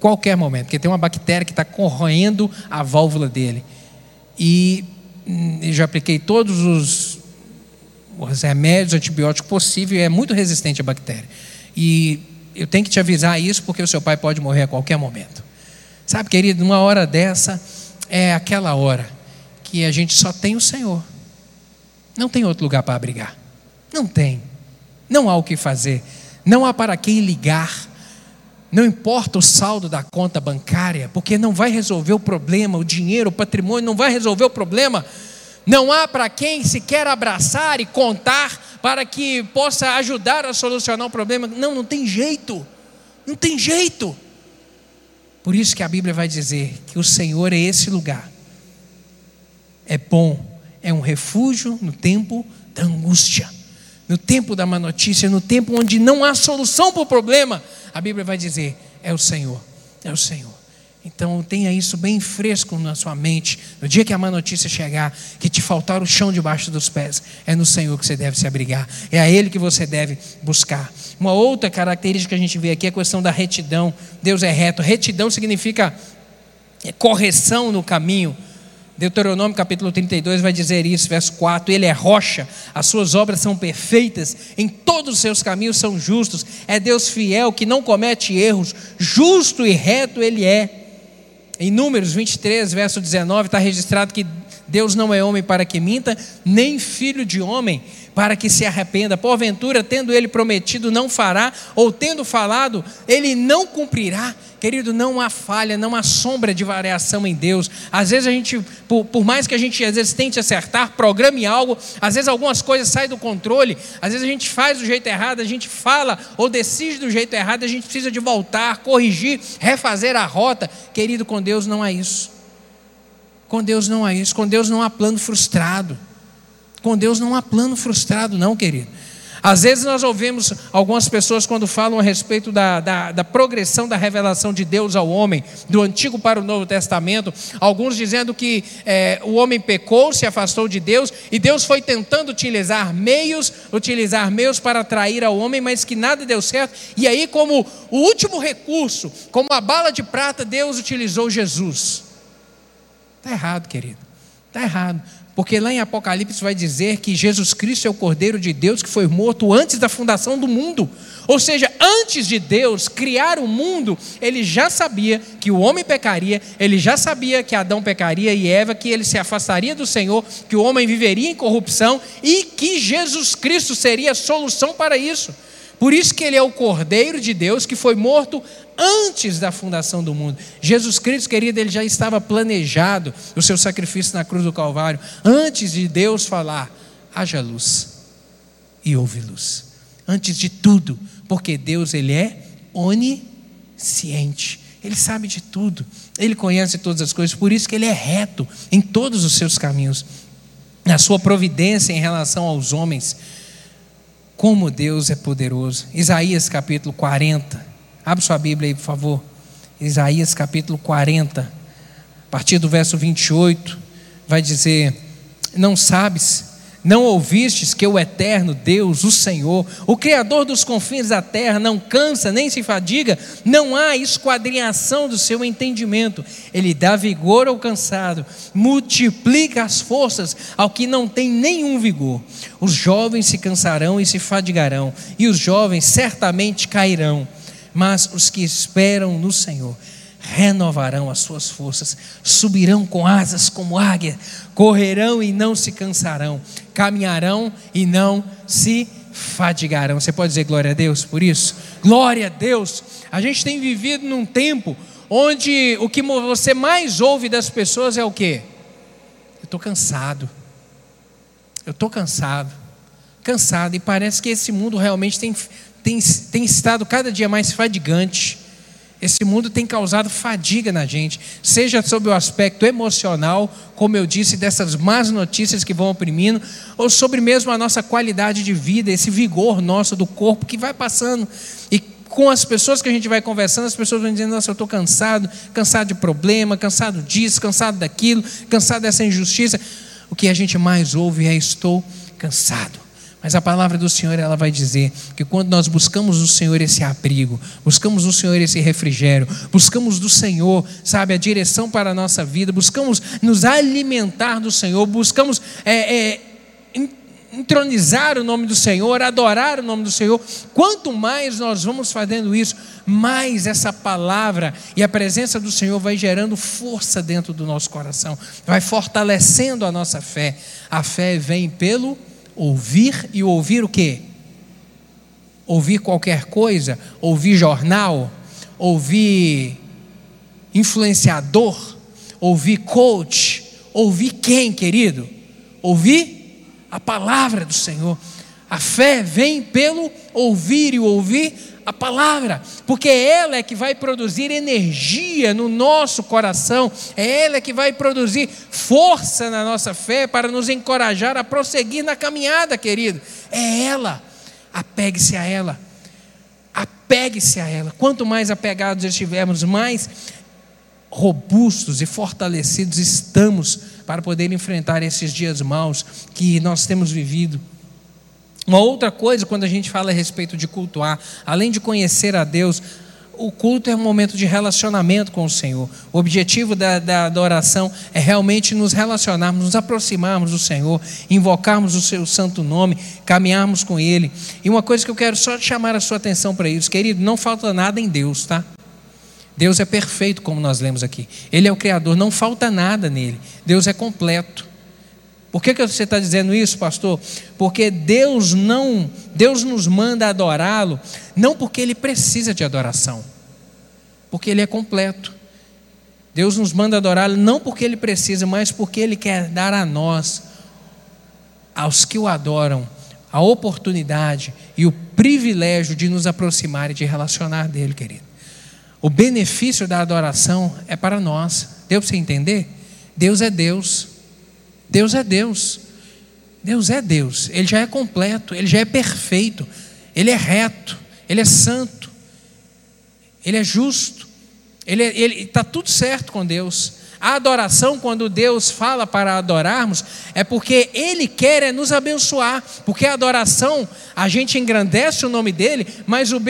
Qualquer momento, porque tem uma bactéria que está corroendo a válvula dele. E hum, já apliquei todos os, os remédios antibióticos possíveis e é muito resistente à bactéria. E eu tenho que te avisar isso porque o seu pai pode morrer a qualquer momento. Sabe, querido, numa hora dessa é aquela hora que a gente só tem o Senhor. Não tem outro lugar para abrigar. Não tem. Não há o que fazer não há para quem ligar, não importa o saldo da conta bancária, porque não vai resolver o problema, o dinheiro, o patrimônio não vai resolver o problema. Não há para quem se quer abraçar e contar para que possa ajudar a solucionar o problema. Não, não tem jeito. Não tem jeito. Por isso que a Bíblia vai dizer que o Senhor é esse lugar. É bom, é um refúgio no tempo da angústia no tempo da má notícia, no tempo onde não há solução para o problema, a Bíblia vai dizer: é o Senhor, é o Senhor. Então tenha isso bem fresco na sua mente. No dia que a má notícia chegar, que te faltar o chão debaixo dos pés, é no Senhor que você deve se abrigar. É a Ele que você deve buscar. Uma outra característica que a gente vê aqui é a questão da retidão. Deus é reto. Retidão significa correção no caminho. Deuteronômio capítulo 32 vai dizer isso, verso 4: Ele é rocha, as suas obras são perfeitas, em todos os seus caminhos são justos, é Deus fiel que não comete erros, justo e reto Ele é. Em Números 23, verso 19, está registrado que Deus não é homem para que minta, nem filho de homem para que se arrependa. Porventura, tendo ele prometido, não fará, ou tendo falado, ele não cumprirá. Querido, não há falha, não há sombra de variação em Deus. Às vezes a gente, por, por, mais que a gente às vezes tente acertar, programe algo, às vezes algumas coisas saem do controle, às vezes a gente faz do jeito errado, a gente fala ou decide do jeito errado, a gente precisa de voltar, corrigir, refazer a rota. Querido, com Deus não há isso. Com Deus não há isso, com Deus não há plano frustrado. Com Deus não há plano frustrado, não, querido. Às vezes nós ouvimos algumas pessoas quando falam a respeito da, da, da, progressão da revelação de Deus ao homem, do Antigo para o Novo Testamento, alguns dizendo que é, o homem pecou, se afastou de Deus, e Deus foi tentando utilizar meios, utilizar meios para atrair ao homem, mas que nada deu certo. E aí, como o último recurso, como a bala de prata, Deus utilizou Jesus. Está errado, querido. Está errado. Porque lá em Apocalipse vai dizer que Jesus Cristo é o Cordeiro de Deus que foi morto antes da fundação do mundo. Ou seja, antes de Deus criar o mundo, ele já sabia que o homem pecaria, ele já sabia que Adão pecaria e Eva, que ele se afastaria do Senhor, que o homem viveria em corrupção e que Jesus Cristo seria a solução para isso. Por isso que ele é o Cordeiro de Deus que foi morto antes da fundação do mundo. Jesus Cristo, querido, ele já estava planejado o seu sacrifício na cruz do Calvário, antes de Deus falar: haja luz e houve luz. Antes de tudo, porque Deus ele é onisciente. Ele sabe de tudo. Ele conhece todas as coisas, por isso que ele é reto em todos os seus caminhos. Na sua providência em relação aos homens, como Deus é poderoso. Isaías capítulo 40, Abre sua Bíblia aí, por favor. Isaías capítulo 40, a partir do verso 28, vai dizer: Não sabes, não ouvistes que o eterno Deus, o Senhor, o Criador dos confins da terra, não cansa nem se fadiga, não há esquadrinhação do seu entendimento. Ele dá vigor ao cansado, multiplica as forças ao que não tem nenhum vigor. Os jovens se cansarão e se fadigarão, e os jovens certamente cairão mas os que esperam no Senhor renovarão as suas forças, subirão com asas como águia, correrão e não se cansarão, caminharão e não se fadigarão. Você pode dizer glória a Deus por isso? Glória a Deus. A gente tem vivido num tempo onde o que você mais ouve das pessoas é o quê? Eu estou cansado. Eu estou cansado. Cansado. E parece que esse mundo realmente tem tem, tem estado cada dia mais fadigante. Esse mundo tem causado fadiga na gente, seja sob o aspecto emocional, como eu disse, dessas más notícias que vão oprimindo, ou sobre mesmo a nossa qualidade de vida, esse vigor nosso do corpo que vai passando. E com as pessoas que a gente vai conversando, as pessoas vão dizendo: Nossa, eu estou cansado, cansado de problema, cansado disso, cansado daquilo, cansado dessa injustiça. O que a gente mais ouve é: Estou cansado. Mas a palavra do Senhor ela vai dizer que quando nós buscamos do Senhor esse abrigo, buscamos do Senhor esse refrigério, buscamos do Senhor, sabe, a direção para a nossa vida, buscamos nos alimentar do Senhor, buscamos é, é, entronizar o nome do Senhor, adorar o nome do Senhor. Quanto mais nós vamos fazendo isso, mais essa palavra e a presença do Senhor vai gerando força dentro do nosso coração, vai fortalecendo a nossa fé. A fé vem pelo Ouvir e ouvir o quê? Ouvir qualquer coisa, ouvir jornal, ouvir influenciador, ouvir coach, ouvir quem, querido? Ouvir a palavra do Senhor. A fé vem pelo ouvir e ouvir a palavra, porque ela é que vai produzir energia no nosso coração, é ela que vai produzir força na nossa fé para nos encorajar a prosseguir na caminhada, querido. É ela. Apegue-se a ela. Apegue-se a ela. Quanto mais apegados estivermos, mais robustos e fortalecidos estamos para poder enfrentar esses dias maus que nós temos vivido. Uma outra coisa, quando a gente fala a respeito de cultuar, além de conhecer a Deus, o culto é um momento de relacionamento com o Senhor. O objetivo da, da, é realmente nos relacionarmos, nos aproximarmos do Senhor, invocarmos o seu santo nome, caminharmos com Ele. E uma coisa que eu quero só chamar a sua atenção para isso, querido, não falta nada em Deus, tá? Deus é perfeito, como nós lemos aqui. Ele é o Criador, não falta nada nele. Deus é completo. Por que, que você está dizendo isso, pastor? Porque Deus não, Deus nos manda adorá-lo, não porque Ele precisa de adoração, porque Ele é completo. Deus nos manda adorá-lo não porque Ele precisa, mas porque Ele quer dar a nós, aos que o adoram, a oportunidade e o privilégio de nos aproximar e de relacionar dele, querido. O benefício da adoração é para nós. Deu para você entender? Deus é Deus. Deus é Deus. Deus é Deus. Ele já é completo, ele já é perfeito, ele é reto, ele é santo, ele é justo, ele está tudo certo com Deus. A adoração, quando Deus fala para adorarmos, é porque Ele quer é nos abençoar. Porque a adoração, a gente engrandece o nome dEle, mas o,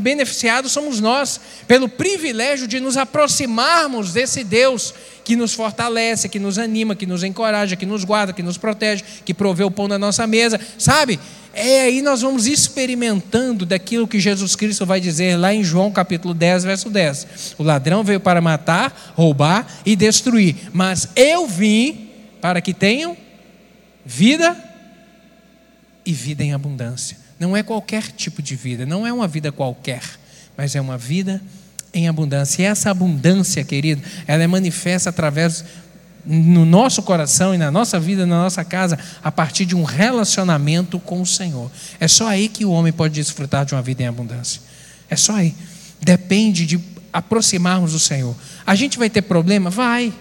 beneficiado somos nós, pelo privilégio de nos aproximarmos desse Deus que nos fortalece, que nos anima, que nos encoraja, que nos guarda, que nos protege, que provê o pão da nossa mesa, sabe? É aí nós vamos experimentando daquilo que Jesus Cristo vai dizer lá em João capítulo 10, verso 10. O ladrão veio para matar, roubar e destruir, mas eu vim para que tenham vida e vida em abundância. Não é qualquer tipo de vida, não é uma vida qualquer, mas é uma vida em abundância. E essa abundância, querido, ela é manifesta através no nosso coração e na nossa vida, na nossa casa, a partir de um relacionamento com o Senhor. É só aí que o homem pode desfrutar de uma vida em abundância. É só aí. Depende de aproximarmos do Senhor. A gente vai ter problema? Vai.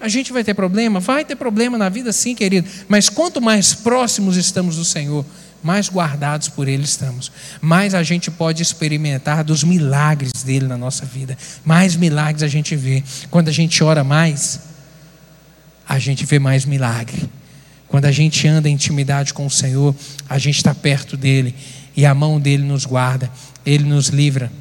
A gente vai ter problema? Vai ter problema na vida, sim, querido. Mas quanto mais próximos estamos do Senhor, mais guardados por Ele estamos, mais a gente pode experimentar dos milagres dele na nossa vida. Mais milagres a gente vê. Quando a gente ora mais, a gente vê mais milagre. Quando a gente anda em intimidade com o Senhor, a gente está perto dele e a mão dele nos guarda, ele nos livra.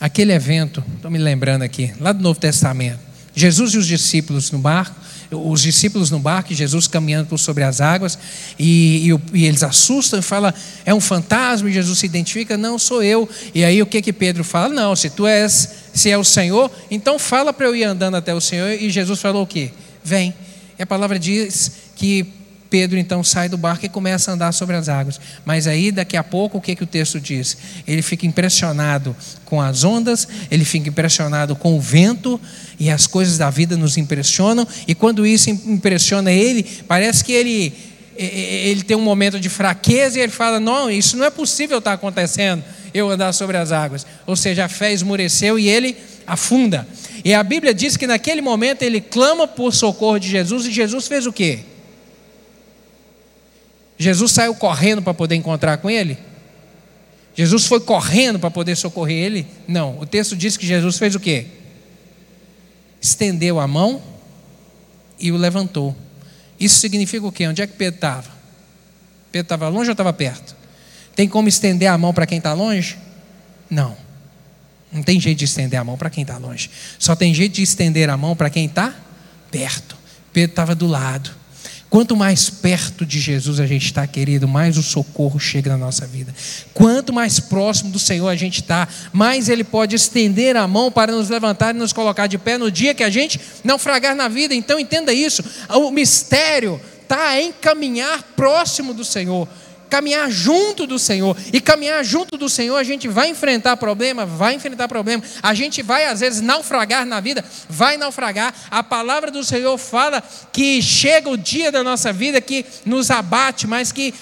Aquele evento, estou me lembrando aqui, lá do Novo Testamento, Jesus e os discípulos no barco, os discípulos no barco, e Jesus caminhando por sobre as águas, e, e, e, eles assustam e falam, é um fantasma, e Jesus se identifica, não, sou eu. E aí o que que Pedro fala? Não, se tu és, se é o Senhor, então fala para eu ir andando até o Senhor. E Jesus falou o quê? Vem. E a palavra diz que Pedro então sai do barco e começa a andar sobre as águas. Mas aí, daqui a pouco, o que, que o texto diz? Ele fica impressionado com as ondas, ele fica impressionado com o vento, e as coisas da vida nos impressionam, e quando isso impressiona ele, parece que ele, ele tem um momento de fraqueza e ele fala: Não, isso não é possível estar acontecendo, eu andar sobre as águas. Ou seja, a fé esmureceu e ele afunda. E a Bíblia diz que naquele momento ele clama por socorro de Jesus, e Jesus fez o quê? Jesus saiu correndo para poder encontrar com ele? Jesus foi correndo para poder socorrer ele? Não. O texto diz que Jesus fez o quê? Estendeu a mão e o levantou. Isso significa o quê? Onde é que Pedro estava? Pedro estava longe ou estava perto? Tem como estender a mão para quem está longe? Não. Não tem jeito de estender a mão para quem está longe. Só tem jeito de estender a mão para quem está perto. Pedro estava do lado. Quanto mais perto de Jesus a gente está, querido, mais o socorro chega na nossa vida. Quanto mais próximo do Senhor a gente está, mais Ele pode estender a mão para nos levantar e nos colocar de pé no dia que a gente naufragar na vida. Então entenda isso. O mistério está em caminhar próximo do Senhor caminhar junto do Senhor. E caminhar junto do Senhor, a gente vai enfrentar problema, vai enfrentar problema. A gente vai às vezes naufragar na vida, vai naufragar. A palavra do Senhor fala que chega o dia da nossa vida que nos abate, mas que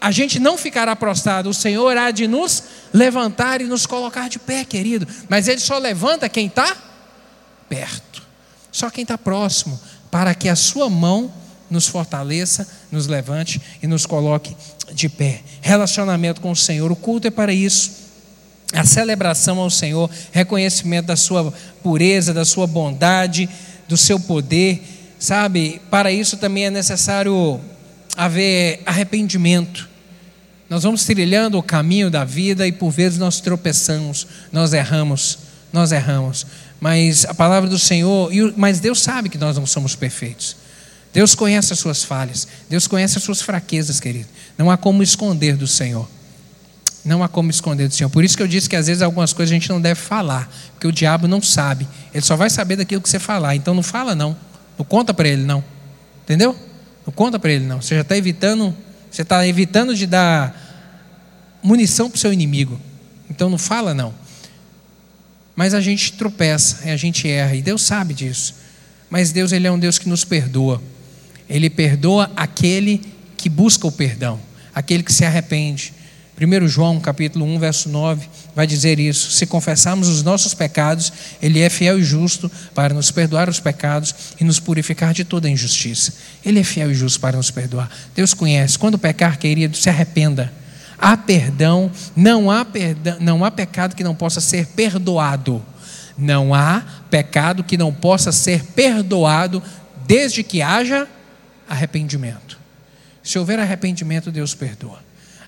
a gente não ficará prostrado. O Senhor há de nos levantar e nos colocar de pé, querido. Mas Ele só levanta quem está perto, só quem está próximo, para que a sua mão nos fortaleça, nos levante e nos coloque de pé. Relacionamento com o Senhor, o culto é para isso. A celebração ao Senhor, reconhecimento da sua pureza, da sua bondade, do seu poder, sabe? Para isso também é necessário haver arrependimento. Nós vamos trilhando o caminho da vida e por vezes nós tropeçamos, nós erramos, nós erramos. Mas a palavra do Senhor, mas Deus sabe que nós não somos perfeitos. Deus conhece as suas falhas, Deus conhece as suas fraquezas, querido. Não há como esconder do Senhor. Não há como esconder do Senhor. Por isso que eu disse que às vezes algumas coisas a gente não deve falar, porque o diabo não sabe. Ele só vai saber daquilo que você falar. Então não fala não. Não conta para ele, não. Entendeu? Não conta para ele, não. Você já está evitando, você está evitando de dar munição para o seu inimigo. Então não fala, não. Mas a gente tropeça, a gente erra, e Deus sabe disso. Mas Deus, Ele é um Deus que nos perdoa. Ele perdoa aquele que busca o perdão, aquele que se arrepende. 1 João capítulo 1, verso 9, vai dizer isso. Se confessarmos os nossos pecados, Ele é fiel e justo para nos perdoar os pecados e nos purificar de toda injustiça. Ele é fiel e justo para nos perdoar. Deus conhece. Quando pecar, querido, se arrependa. Há perdão, não há perdão, não há pecado que não possa ser perdoado. Não há pecado que não possa ser perdoado desde que haja arrependimento. Se houver arrependimento, Deus perdoa.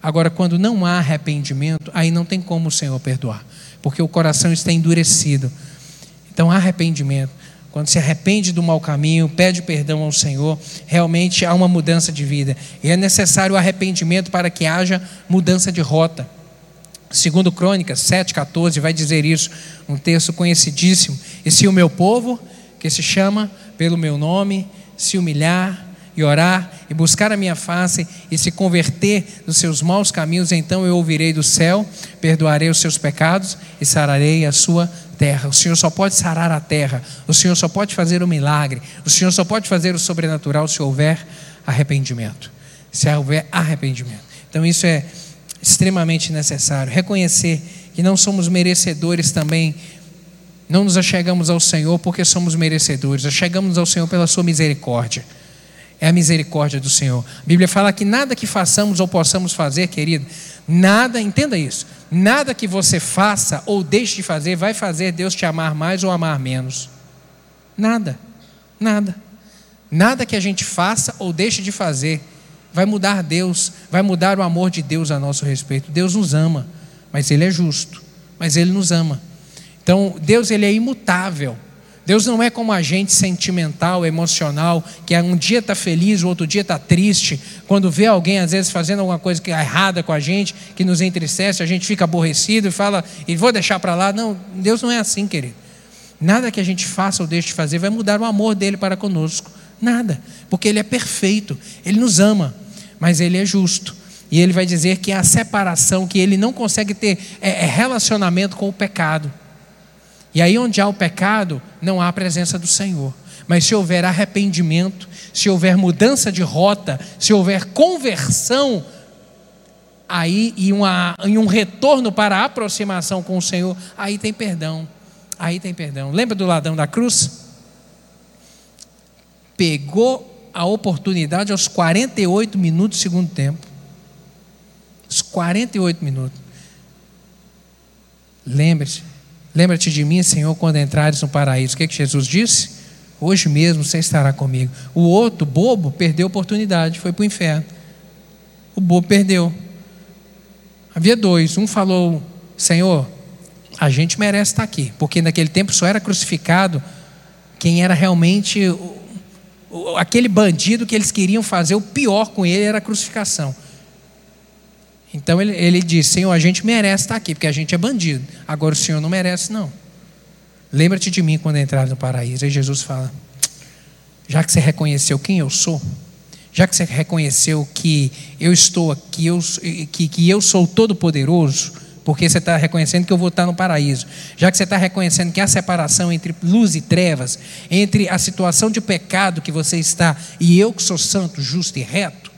Agora, quando não há arrependimento, aí não tem como o Senhor perdoar, porque o coração está endurecido. Então, arrependimento. Quando se arrepende do mau caminho, pede perdão ao Senhor, realmente há uma mudança de vida. E é necessário arrependimento para que haja mudança de rota. Segundo Crônicas 7,14 vai dizer isso, um texto conhecidíssimo. E se o meu povo, que se chama pelo meu nome, se humilhar, e orar e buscar a minha face e se converter dos seus maus caminhos, então eu ouvirei do céu, perdoarei os seus pecados e sararei a sua terra. O Senhor só pode sarar a terra, o Senhor só pode fazer o milagre, o Senhor só pode fazer o sobrenatural se houver arrependimento. Se houver arrependimento. Então isso é extremamente necessário. Reconhecer que não somos merecedores também não nos achegamos ao Senhor porque somos merecedores, achegamos ao Senhor pela Sua misericórdia. É a misericórdia do Senhor. A Bíblia fala que nada que façamos ou possamos fazer, querido, nada, entenda isso, nada que você faça ou deixe de fazer vai fazer Deus te amar mais ou amar menos. Nada, nada. Nada que a gente faça ou deixe de fazer vai mudar Deus, vai mudar o amor de Deus a nosso respeito. Deus nos ama, mas Ele é justo, mas Ele nos ama. Então, Deus ele é imutável. Deus não é como a gente sentimental, emocional, que um dia está feliz, o outro dia está triste. Quando vê alguém, às vezes, fazendo alguma coisa que é errada com a gente, que nos entristece, a gente fica aborrecido e fala, e vou deixar para lá. Não, Deus não é assim, querido. Nada que a gente faça ou deixe de fazer vai mudar o amor dele para conosco. Nada. Porque ele é perfeito, ele nos ama, mas ele é justo. E ele vai dizer que a separação, que ele não consegue ter é, é relacionamento com o pecado. E aí, onde há o pecado, não há a presença do Senhor. Mas se houver arrependimento, se houver mudança de rota, se houver conversão, aí e, uma, e um retorno para a aproximação com o Senhor, aí tem perdão. Aí tem perdão. Lembra do ladrão da cruz? Pegou a oportunidade aos 48 minutos do segundo tempo. Os 48 minutos. Lembre-se, Lembra-te de mim, Senhor, quando entrares no paraíso. O que, é que Jesus disse? Hoje mesmo você estará comigo. O outro, bobo, perdeu a oportunidade, foi para o inferno. O bobo perdeu. Havia dois. Um falou: Senhor, a gente merece estar aqui, porque naquele tempo só era crucificado quem era realmente aquele bandido que eles queriam fazer o pior com ele era a crucificação. Então ele, ele diz: Senhor, a gente merece estar aqui, porque a gente é bandido. Agora o Senhor não merece, não. Lembra-te de mim quando entrar no paraíso. Aí Jesus fala: Já que você reconheceu quem eu sou, já que você reconheceu que eu estou aqui, eu, que, que eu sou todo-poderoso, porque você está reconhecendo que eu vou estar no paraíso, já que você está reconhecendo que há separação entre luz e trevas, entre a situação de pecado que você está e eu que sou santo, justo e reto,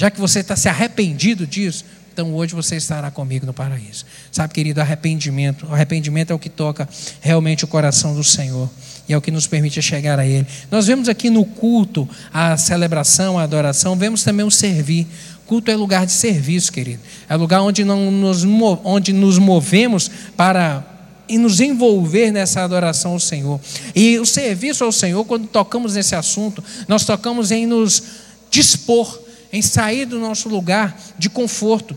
já que você está se arrependido disso, então hoje você estará comigo no paraíso. Sabe, querido, arrependimento. O arrependimento é o que toca realmente o coração do Senhor e é o que nos permite chegar a Ele. Nós vemos aqui no culto a celebração, a adoração, vemos também o servir. Culto é lugar de serviço, querido. É lugar onde, não nos, onde nos movemos para e nos envolver nessa adoração ao Senhor. E o serviço ao Senhor, quando tocamos nesse assunto, nós tocamos em nos dispor em sair do nosso lugar de conforto.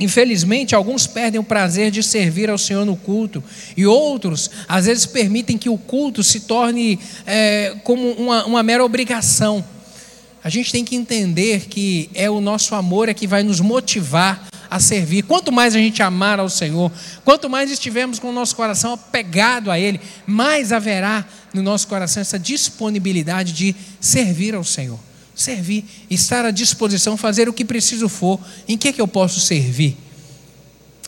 Infelizmente, alguns perdem o prazer de servir ao Senhor no culto, e outros, às vezes, permitem que o culto se torne é, como uma, uma mera obrigação. A gente tem que entender que é o nosso amor é que vai nos motivar a servir. Quanto mais a gente amar ao Senhor, quanto mais estivermos com o nosso coração apegado a Ele, mais haverá no nosso coração essa disponibilidade de servir ao Senhor. Servir, estar à disposição, fazer o que preciso for. Em que, que eu posso servir?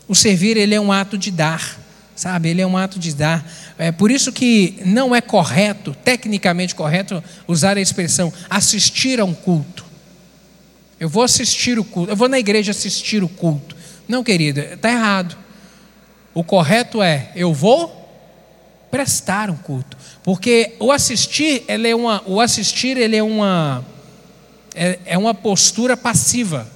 O servir, ele é um ato de dar, sabe? Ele é um ato de dar. É por isso que não é correto, tecnicamente correto, usar a expressão assistir a um culto. Eu vou assistir o culto, eu vou na igreja assistir o culto. Não, querido, está errado. O correto é eu vou prestar um culto, porque o assistir ele é uma, o assistir ele é uma é, é uma postura passiva.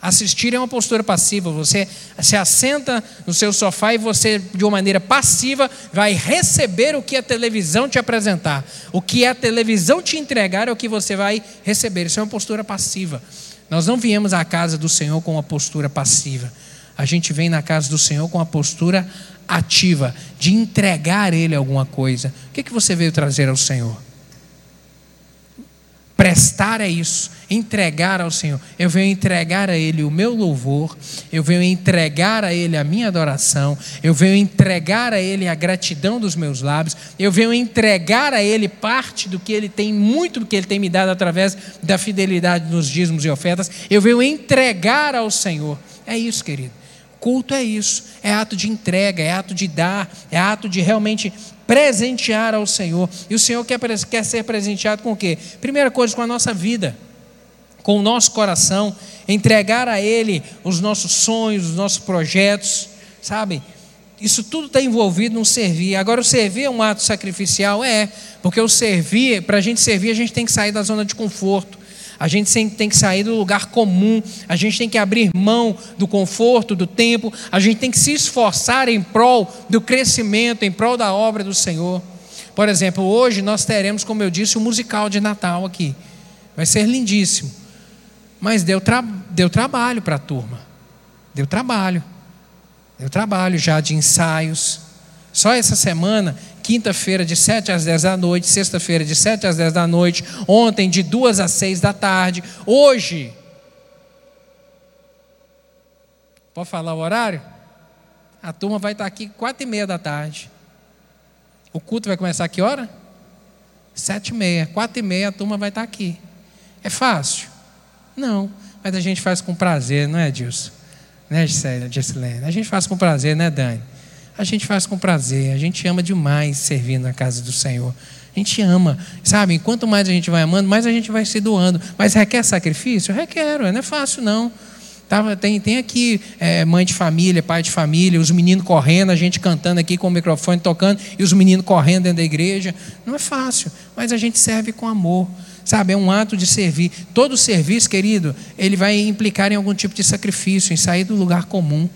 Assistir é uma postura passiva. Você se assenta no seu sofá e você, de uma maneira passiva, vai receber o que a televisão te apresentar. O que a televisão te entregar é o que você vai receber. Isso é uma postura passiva. Nós não viemos à casa do Senhor com uma postura passiva. A gente vem na casa do Senhor com uma postura ativa, de entregar a Ele alguma coisa. O que, que você veio trazer ao Senhor? Prestar é isso, entregar ao Senhor. Eu venho entregar a Ele o meu louvor, eu venho entregar a Ele a minha adoração, eu venho entregar a Ele a gratidão dos meus lábios, eu venho entregar a Ele parte do que Ele tem, muito do que Ele tem me dado através da fidelidade nos dízimos e ofertas, eu venho entregar ao Senhor. É isso, querido. Culto é isso, é ato de entrega, é ato de dar, é ato de realmente presentear ao Senhor. E o Senhor quer, quer ser presenteado com o quê? Primeira coisa, com a nossa vida, com o nosso coração, entregar a Ele os nossos sonhos, os nossos projetos, sabe? Isso tudo está envolvido no servir. Agora, o servir é um ato sacrificial? É, porque o servir, para a gente servir, a gente tem que sair da zona de conforto. A gente tem que sair do lugar comum, a gente tem que abrir mão do conforto, do tempo, a gente tem que se esforçar em prol do crescimento, em prol da obra do Senhor. Por exemplo, hoje nós teremos, como eu disse, o um musical de Natal aqui. Vai ser lindíssimo. Mas deu, tra deu trabalho para a turma. Deu trabalho. Deu trabalho já de ensaios. Só essa semana quinta-feira de 7 às 10 da noite, sexta-feira de 7 às 10 da noite, ontem de 2 às 6 da tarde, hoje. Pode falar o horário? A turma vai estar aqui quatro e meia da tarde. O culto vai começar a que hora? Sete e meia. Quatro e meia a turma vai estar aqui. É fácil? Não. Mas a gente faz com prazer, não é, Dilson? Né, Gisele? A gente faz com prazer, né, Dani? A gente faz com prazer, a gente ama demais servir na casa do Senhor. A gente ama, sabe? Quanto mais a gente vai amando, mais a gente vai se doando. Mas requer sacrifício? Requer, não é fácil não. Tava, tem, tem aqui é, mãe de família, pai de família, os meninos correndo, a gente cantando aqui com o microfone tocando e os meninos correndo dentro da igreja. Não é fácil, mas a gente serve com amor. Sabe, é um ato de servir. Todo serviço, querido, ele vai implicar em algum tipo de sacrifício, em sair do lugar comum.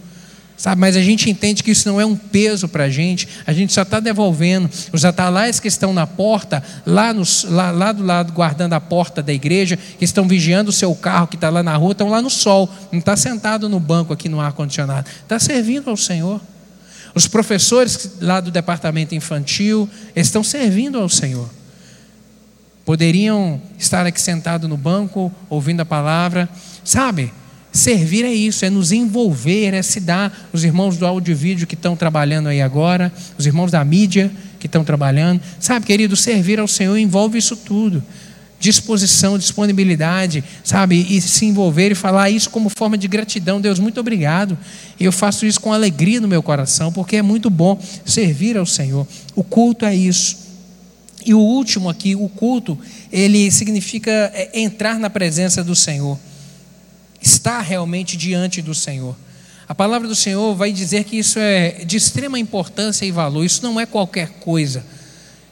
Sabe, mas a gente entende que isso não é um peso para a gente, a gente só está devolvendo. Os atalaias que estão na porta, lá, lá, lá, do lado, guardando a porta da igreja, que estão vigiando o seu carro que está lá na rua, estão lá no sol, não está sentado no banco aqui no ar-condicionado, está servindo ao Senhor. Os professores lá do departamento infantil estão servindo ao Senhor. Poderiam estar aqui sentados no banco, ouvindo a palavra, sabe? Servir é isso, é nos envolver, é se dar. Os irmãos do áudio e vídeo que estão trabalhando aí agora, os irmãos da mídia que estão trabalhando. Sabe, querido, servir ao Senhor envolve isso tudo. Disposição, disponibilidade, sabe? E se envolver e falar isso como forma de gratidão. Deus, muito obrigado. E eu faço isso com alegria no meu coração, porque é muito bom servir ao Senhor. O culto é isso. E o último aqui, o culto, ele significa é, entrar na presença do Senhor está realmente diante do Senhor. A palavra do Senhor vai dizer que isso é de extrema importância e valor, isso não é qualquer coisa.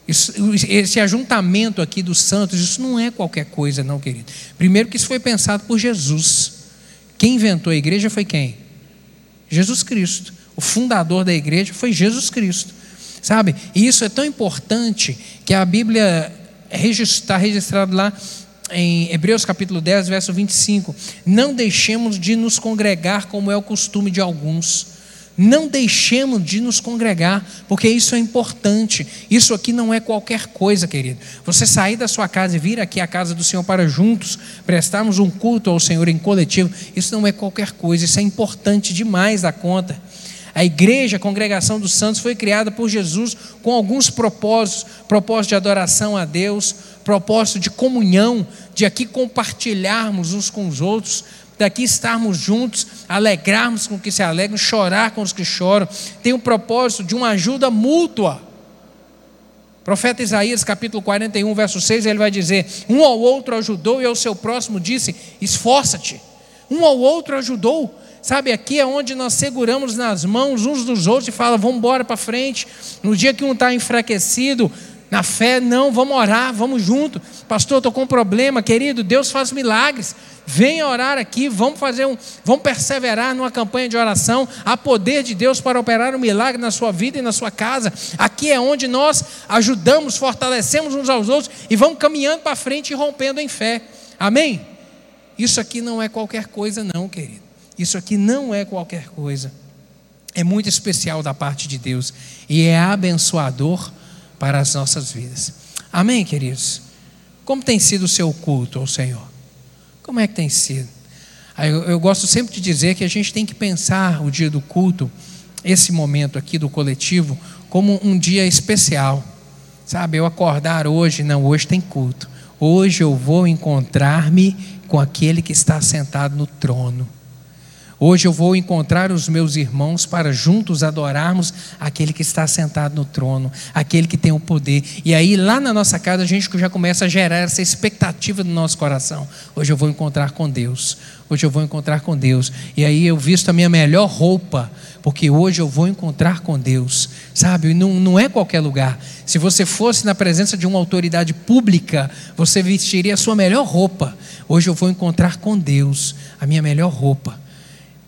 Isso, esse ajuntamento aqui dos santos, isso não é qualquer coisa, não, querido. Primeiro, que isso foi pensado por Jesus. Quem inventou a igreja foi quem? Jesus Cristo. O fundador da igreja foi Jesus Cristo. Sabe? E isso é tão importante que a Bíblia está registrado lá em Hebreus capítulo 10, verso 25: Não deixemos de nos congregar como é o costume de alguns. Não deixemos de nos congregar, porque isso é importante. Isso aqui não é qualquer coisa, querido. Você sair da sua casa e vir aqui à casa do Senhor para juntos prestarmos um culto ao Senhor em coletivo, isso não é qualquer coisa, isso é importante demais da conta. A igreja, a congregação dos santos, foi criada por Jesus com alguns propósitos: propósito de adoração a Deus, propósito de comunhão, de aqui compartilharmos uns com os outros, daqui estarmos juntos, alegrarmos com os que se alegram, chorar com os que choram. Tem o propósito de uma ajuda mútua. Profeta Isaías, capítulo 41, verso 6, ele vai dizer: Um ao outro ajudou e ao seu próximo disse: Esforça-te. Um ao outro ajudou. Sabe, aqui é onde nós seguramos nas mãos uns dos outros e fala, vamos embora para frente. No dia que um está enfraquecido na fé, não, vamos orar, vamos junto. Pastor, estou com um problema, querido, Deus faz milagres. Venha orar aqui, vamos fazer um, vamos perseverar numa campanha de oração. Há poder de Deus para operar um milagre na sua vida e na sua casa. Aqui é onde nós ajudamos, fortalecemos uns aos outros e vamos caminhando para frente e rompendo em fé. Amém? Isso aqui não é qualquer coisa, não, querido. Isso aqui não é qualquer coisa. É muito especial da parte de Deus e é abençoador para as nossas vidas. Amém, queridos? Como tem sido o seu culto ao Senhor? Como é que tem sido? Eu, eu gosto sempre de dizer que a gente tem que pensar o dia do culto, esse momento aqui do coletivo, como um dia especial. Sabe, eu acordar hoje, não, hoje tem culto. Hoje eu vou encontrar-me com aquele que está sentado no trono. Hoje eu vou encontrar os meus irmãos para juntos adorarmos aquele que está sentado no trono, aquele que tem o poder. E aí, lá na nossa casa, a gente já começa a gerar essa expectativa no nosso coração. Hoje eu vou encontrar com Deus. Hoje eu vou encontrar com Deus. E aí eu visto a minha melhor roupa, porque hoje eu vou encontrar com Deus. Sabe? Não, não é qualquer lugar. Se você fosse na presença de uma autoridade pública, você vestiria a sua melhor roupa. Hoje eu vou encontrar com Deus a minha melhor roupa.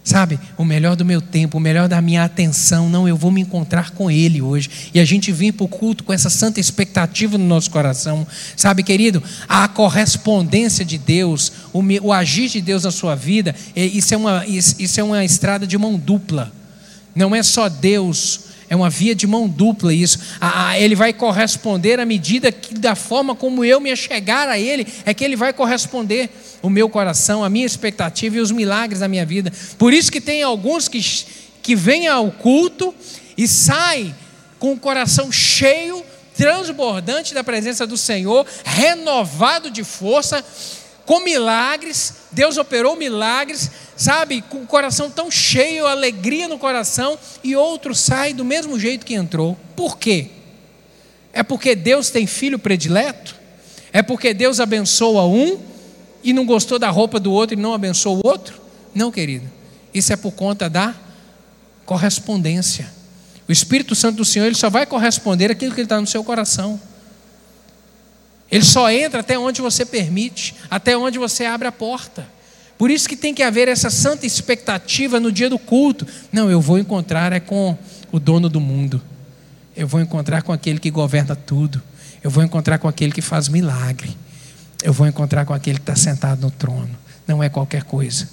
Sabe, o melhor do meu tempo, o melhor da minha atenção, não, eu vou me encontrar com Ele hoje. E a gente vem para o culto com essa santa expectativa no nosso coração. Sabe, querido, a correspondência de Deus, o, o agir de Deus na sua vida, isso é, uma, isso é uma estrada de mão dupla. Não é só Deus é uma via de mão dupla isso. ele vai corresponder à medida que, da forma como eu me chegar a Ele, é que Ele vai corresponder o meu coração, a minha expectativa e os milagres da minha vida. Por isso que tem alguns que, que vêm ao culto e saem com o coração cheio, transbordante da presença do Senhor, renovado de força, com milagres, Deus operou milagres, sabe, com o coração tão cheio, alegria no coração, e outro sai do mesmo jeito que entrou. Por quê? É porque Deus tem filho predileto? É porque Deus abençoa um e não gostou da roupa do outro e não abençoou o outro? Não, querido. Isso é por conta da correspondência. O Espírito Santo do Senhor ele só vai corresponder aquilo que está no seu coração. Ele só entra até onde você permite, até onde você abre a porta. Por isso que tem que haver essa santa expectativa no dia do culto. Não, eu vou encontrar é com o dono do mundo. Eu vou encontrar com aquele que governa tudo. Eu vou encontrar com aquele que faz milagre. Eu vou encontrar com aquele que está sentado no trono. Não é qualquer coisa.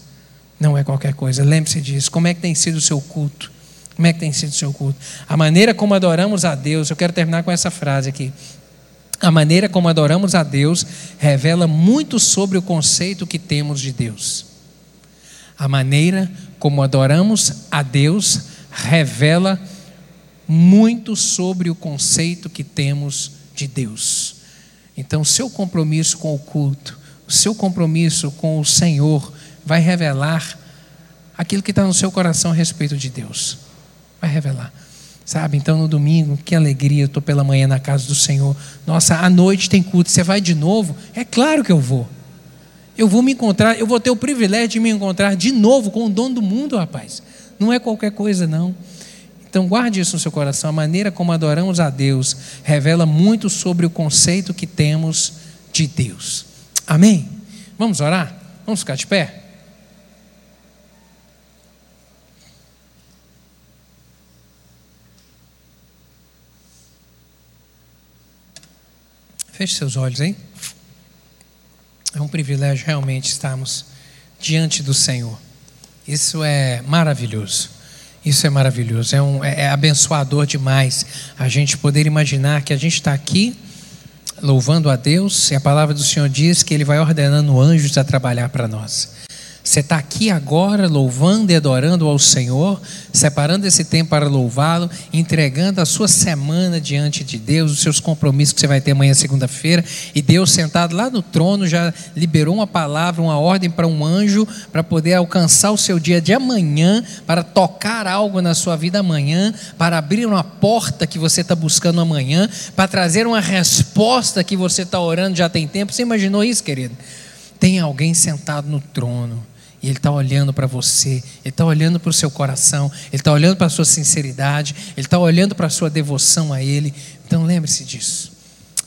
Não é qualquer coisa. Lembre-se disso. Como é que tem sido o seu culto? Como é que tem sido o seu culto? A maneira como adoramos a Deus. Eu quero terminar com essa frase aqui. A maneira como adoramos a Deus revela muito sobre o conceito que temos de Deus. A maneira como adoramos a Deus revela muito sobre o conceito que temos de Deus. Então, seu compromisso com o culto, o seu compromisso com o Senhor, vai revelar aquilo que está no seu coração a respeito de Deus. Vai revelar. Sabe? Então no domingo, que alegria, eu estou pela manhã na casa do Senhor. Nossa, à noite tem culto, você vai de novo? É claro que eu vou. Eu vou me encontrar, eu vou ter o privilégio de me encontrar de novo com o dono do mundo, rapaz. Não é qualquer coisa, não. Então guarde isso no seu coração. A maneira como adoramos a Deus revela muito sobre o conceito que temos de Deus. Amém? Vamos orar? Vamos ficar de pé? Feche seus olhos, hein? É um privilégio realmente estarmos diante do Senhor. Isso é maravilhoso. Isso é maravilhoso. É, um, é, é abençoador demais a gente poder imaginar que a gente está aqui louvando a Deus e a palavra do Senhor diz que Ele vai ordenando anjos a trabalhar para nós. Você está aqui agora louvando e adorando ao Senhor, separando esse tempo para louvá-lo, entregando a sua semana diante de Deus, os seus compromissos que você vai ter amanhã, segunda-feira, e Deus sentado lá no trono já liberou uma palavra, uma ordem para um anjo para poder alcançar o seu dia de amanhã, para tocar algo na sua vida amanhã, para abrir uma porta que você está buscando amanhã, para trazer uma resposta que você está orando já tem tempo. Você imaginou isso, querido? Tem alguém sentado no trono e Ele está olhando para você, Ele está olhando para o seu coração, Ele está olhando para a sua sinceridade, Ele está olhando para a sua devoção a Ele. Então lembre-se disso,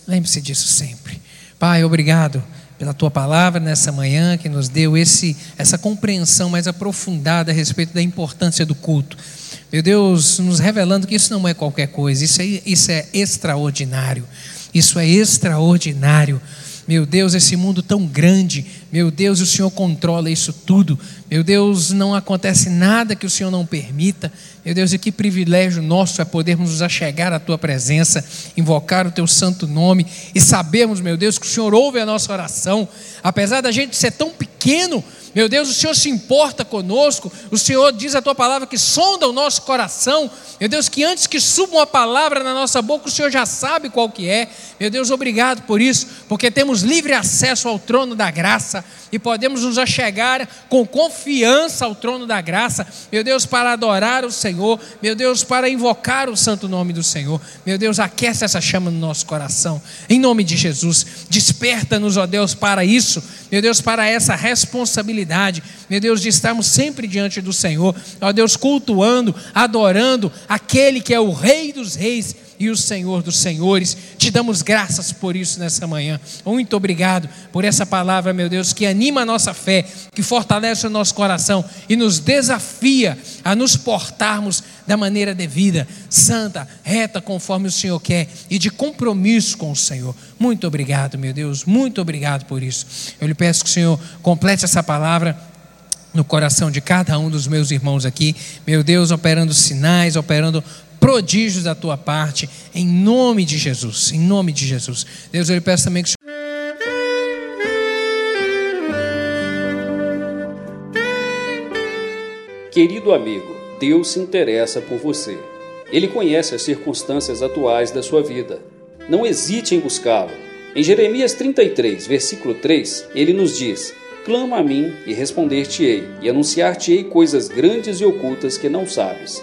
lembre-se disso sempre. Pai, obrigado pela tua palavra nessa manhã que nos deu esse, essa compreensão mais aprofundada a respeito da importância do culto. Meu Deus, nos revelando que isso não é qualquer coisa, isso é, isso é extraordinário. Isso é extraordinário. Meu Deus, esse mundo tão grande, meu Deus, o Senhor controla isso tudo. Meu Deus, não acontece nada que o Senhor não permita. Meu Deus, e que privilégio nosso é podermos nos achegar à tua presença, invocar o teu santo nome e sabermos, meu Deus, que o Senhor ouve a nossa oração. Apesar da gente ser tão pequeno, meu Deus, o Senhor se importa conosco. O Senhor diz a tua palavra que sonda o nosso coração. Meu Deus, que antes que suba uma palavra na nossa boca, o Senhor já sabe qual que é. Meu Deus, obrigado por isso, porque temos livre acesso ao trono da graça e podemos nos achegar com confiança ao trono da graça. Meu Deus, para adorar o Senhor. Meu Deus, para invocar o santo nome do Senhor. Meu Deus, aquece essa chama no nosso coração. Em nome de Jesus, desperta-nos, ó Deus, para isso. Meu Deus, para essa responsabilidade. Meu Deus, de estarmos sempre diante do Senhor. Ó Deus, cultuando, adorando aquele que é o Rei dos Reis e o Senhor dos Senhores. Te damos graças por isso nessa manhã. Muito obrigado por essa palavra, meu Deus, que anima a nossa fé, que fortalece o nosso coração e nos desafia a nos portarmos da maneira devida, santa, reta, conforme o Senhor quer e de compromisso com o Senhor. Muito obrigado, meu Deus, muito obrigado por isso. Eu lhe peço que o Senhor complete essa palavra no coração de cada um dos meus irmãos aqui, meu Deus, operando sinais, operando prodígios da tua parte, em nome de Jesus, em nome de Jesus. Deus, eu lhe peço também que o Querido amigo, Deus se interessa por você. Ele conhece as circunstâncias atuais da sua vida. Não hesite em buscá-lo. Em Jeremias 33, versículo 3, ele nos diz: Clama a mim e responder-te-ei, e anunciar-te-ei coisas grandes e ocultas que não sabes.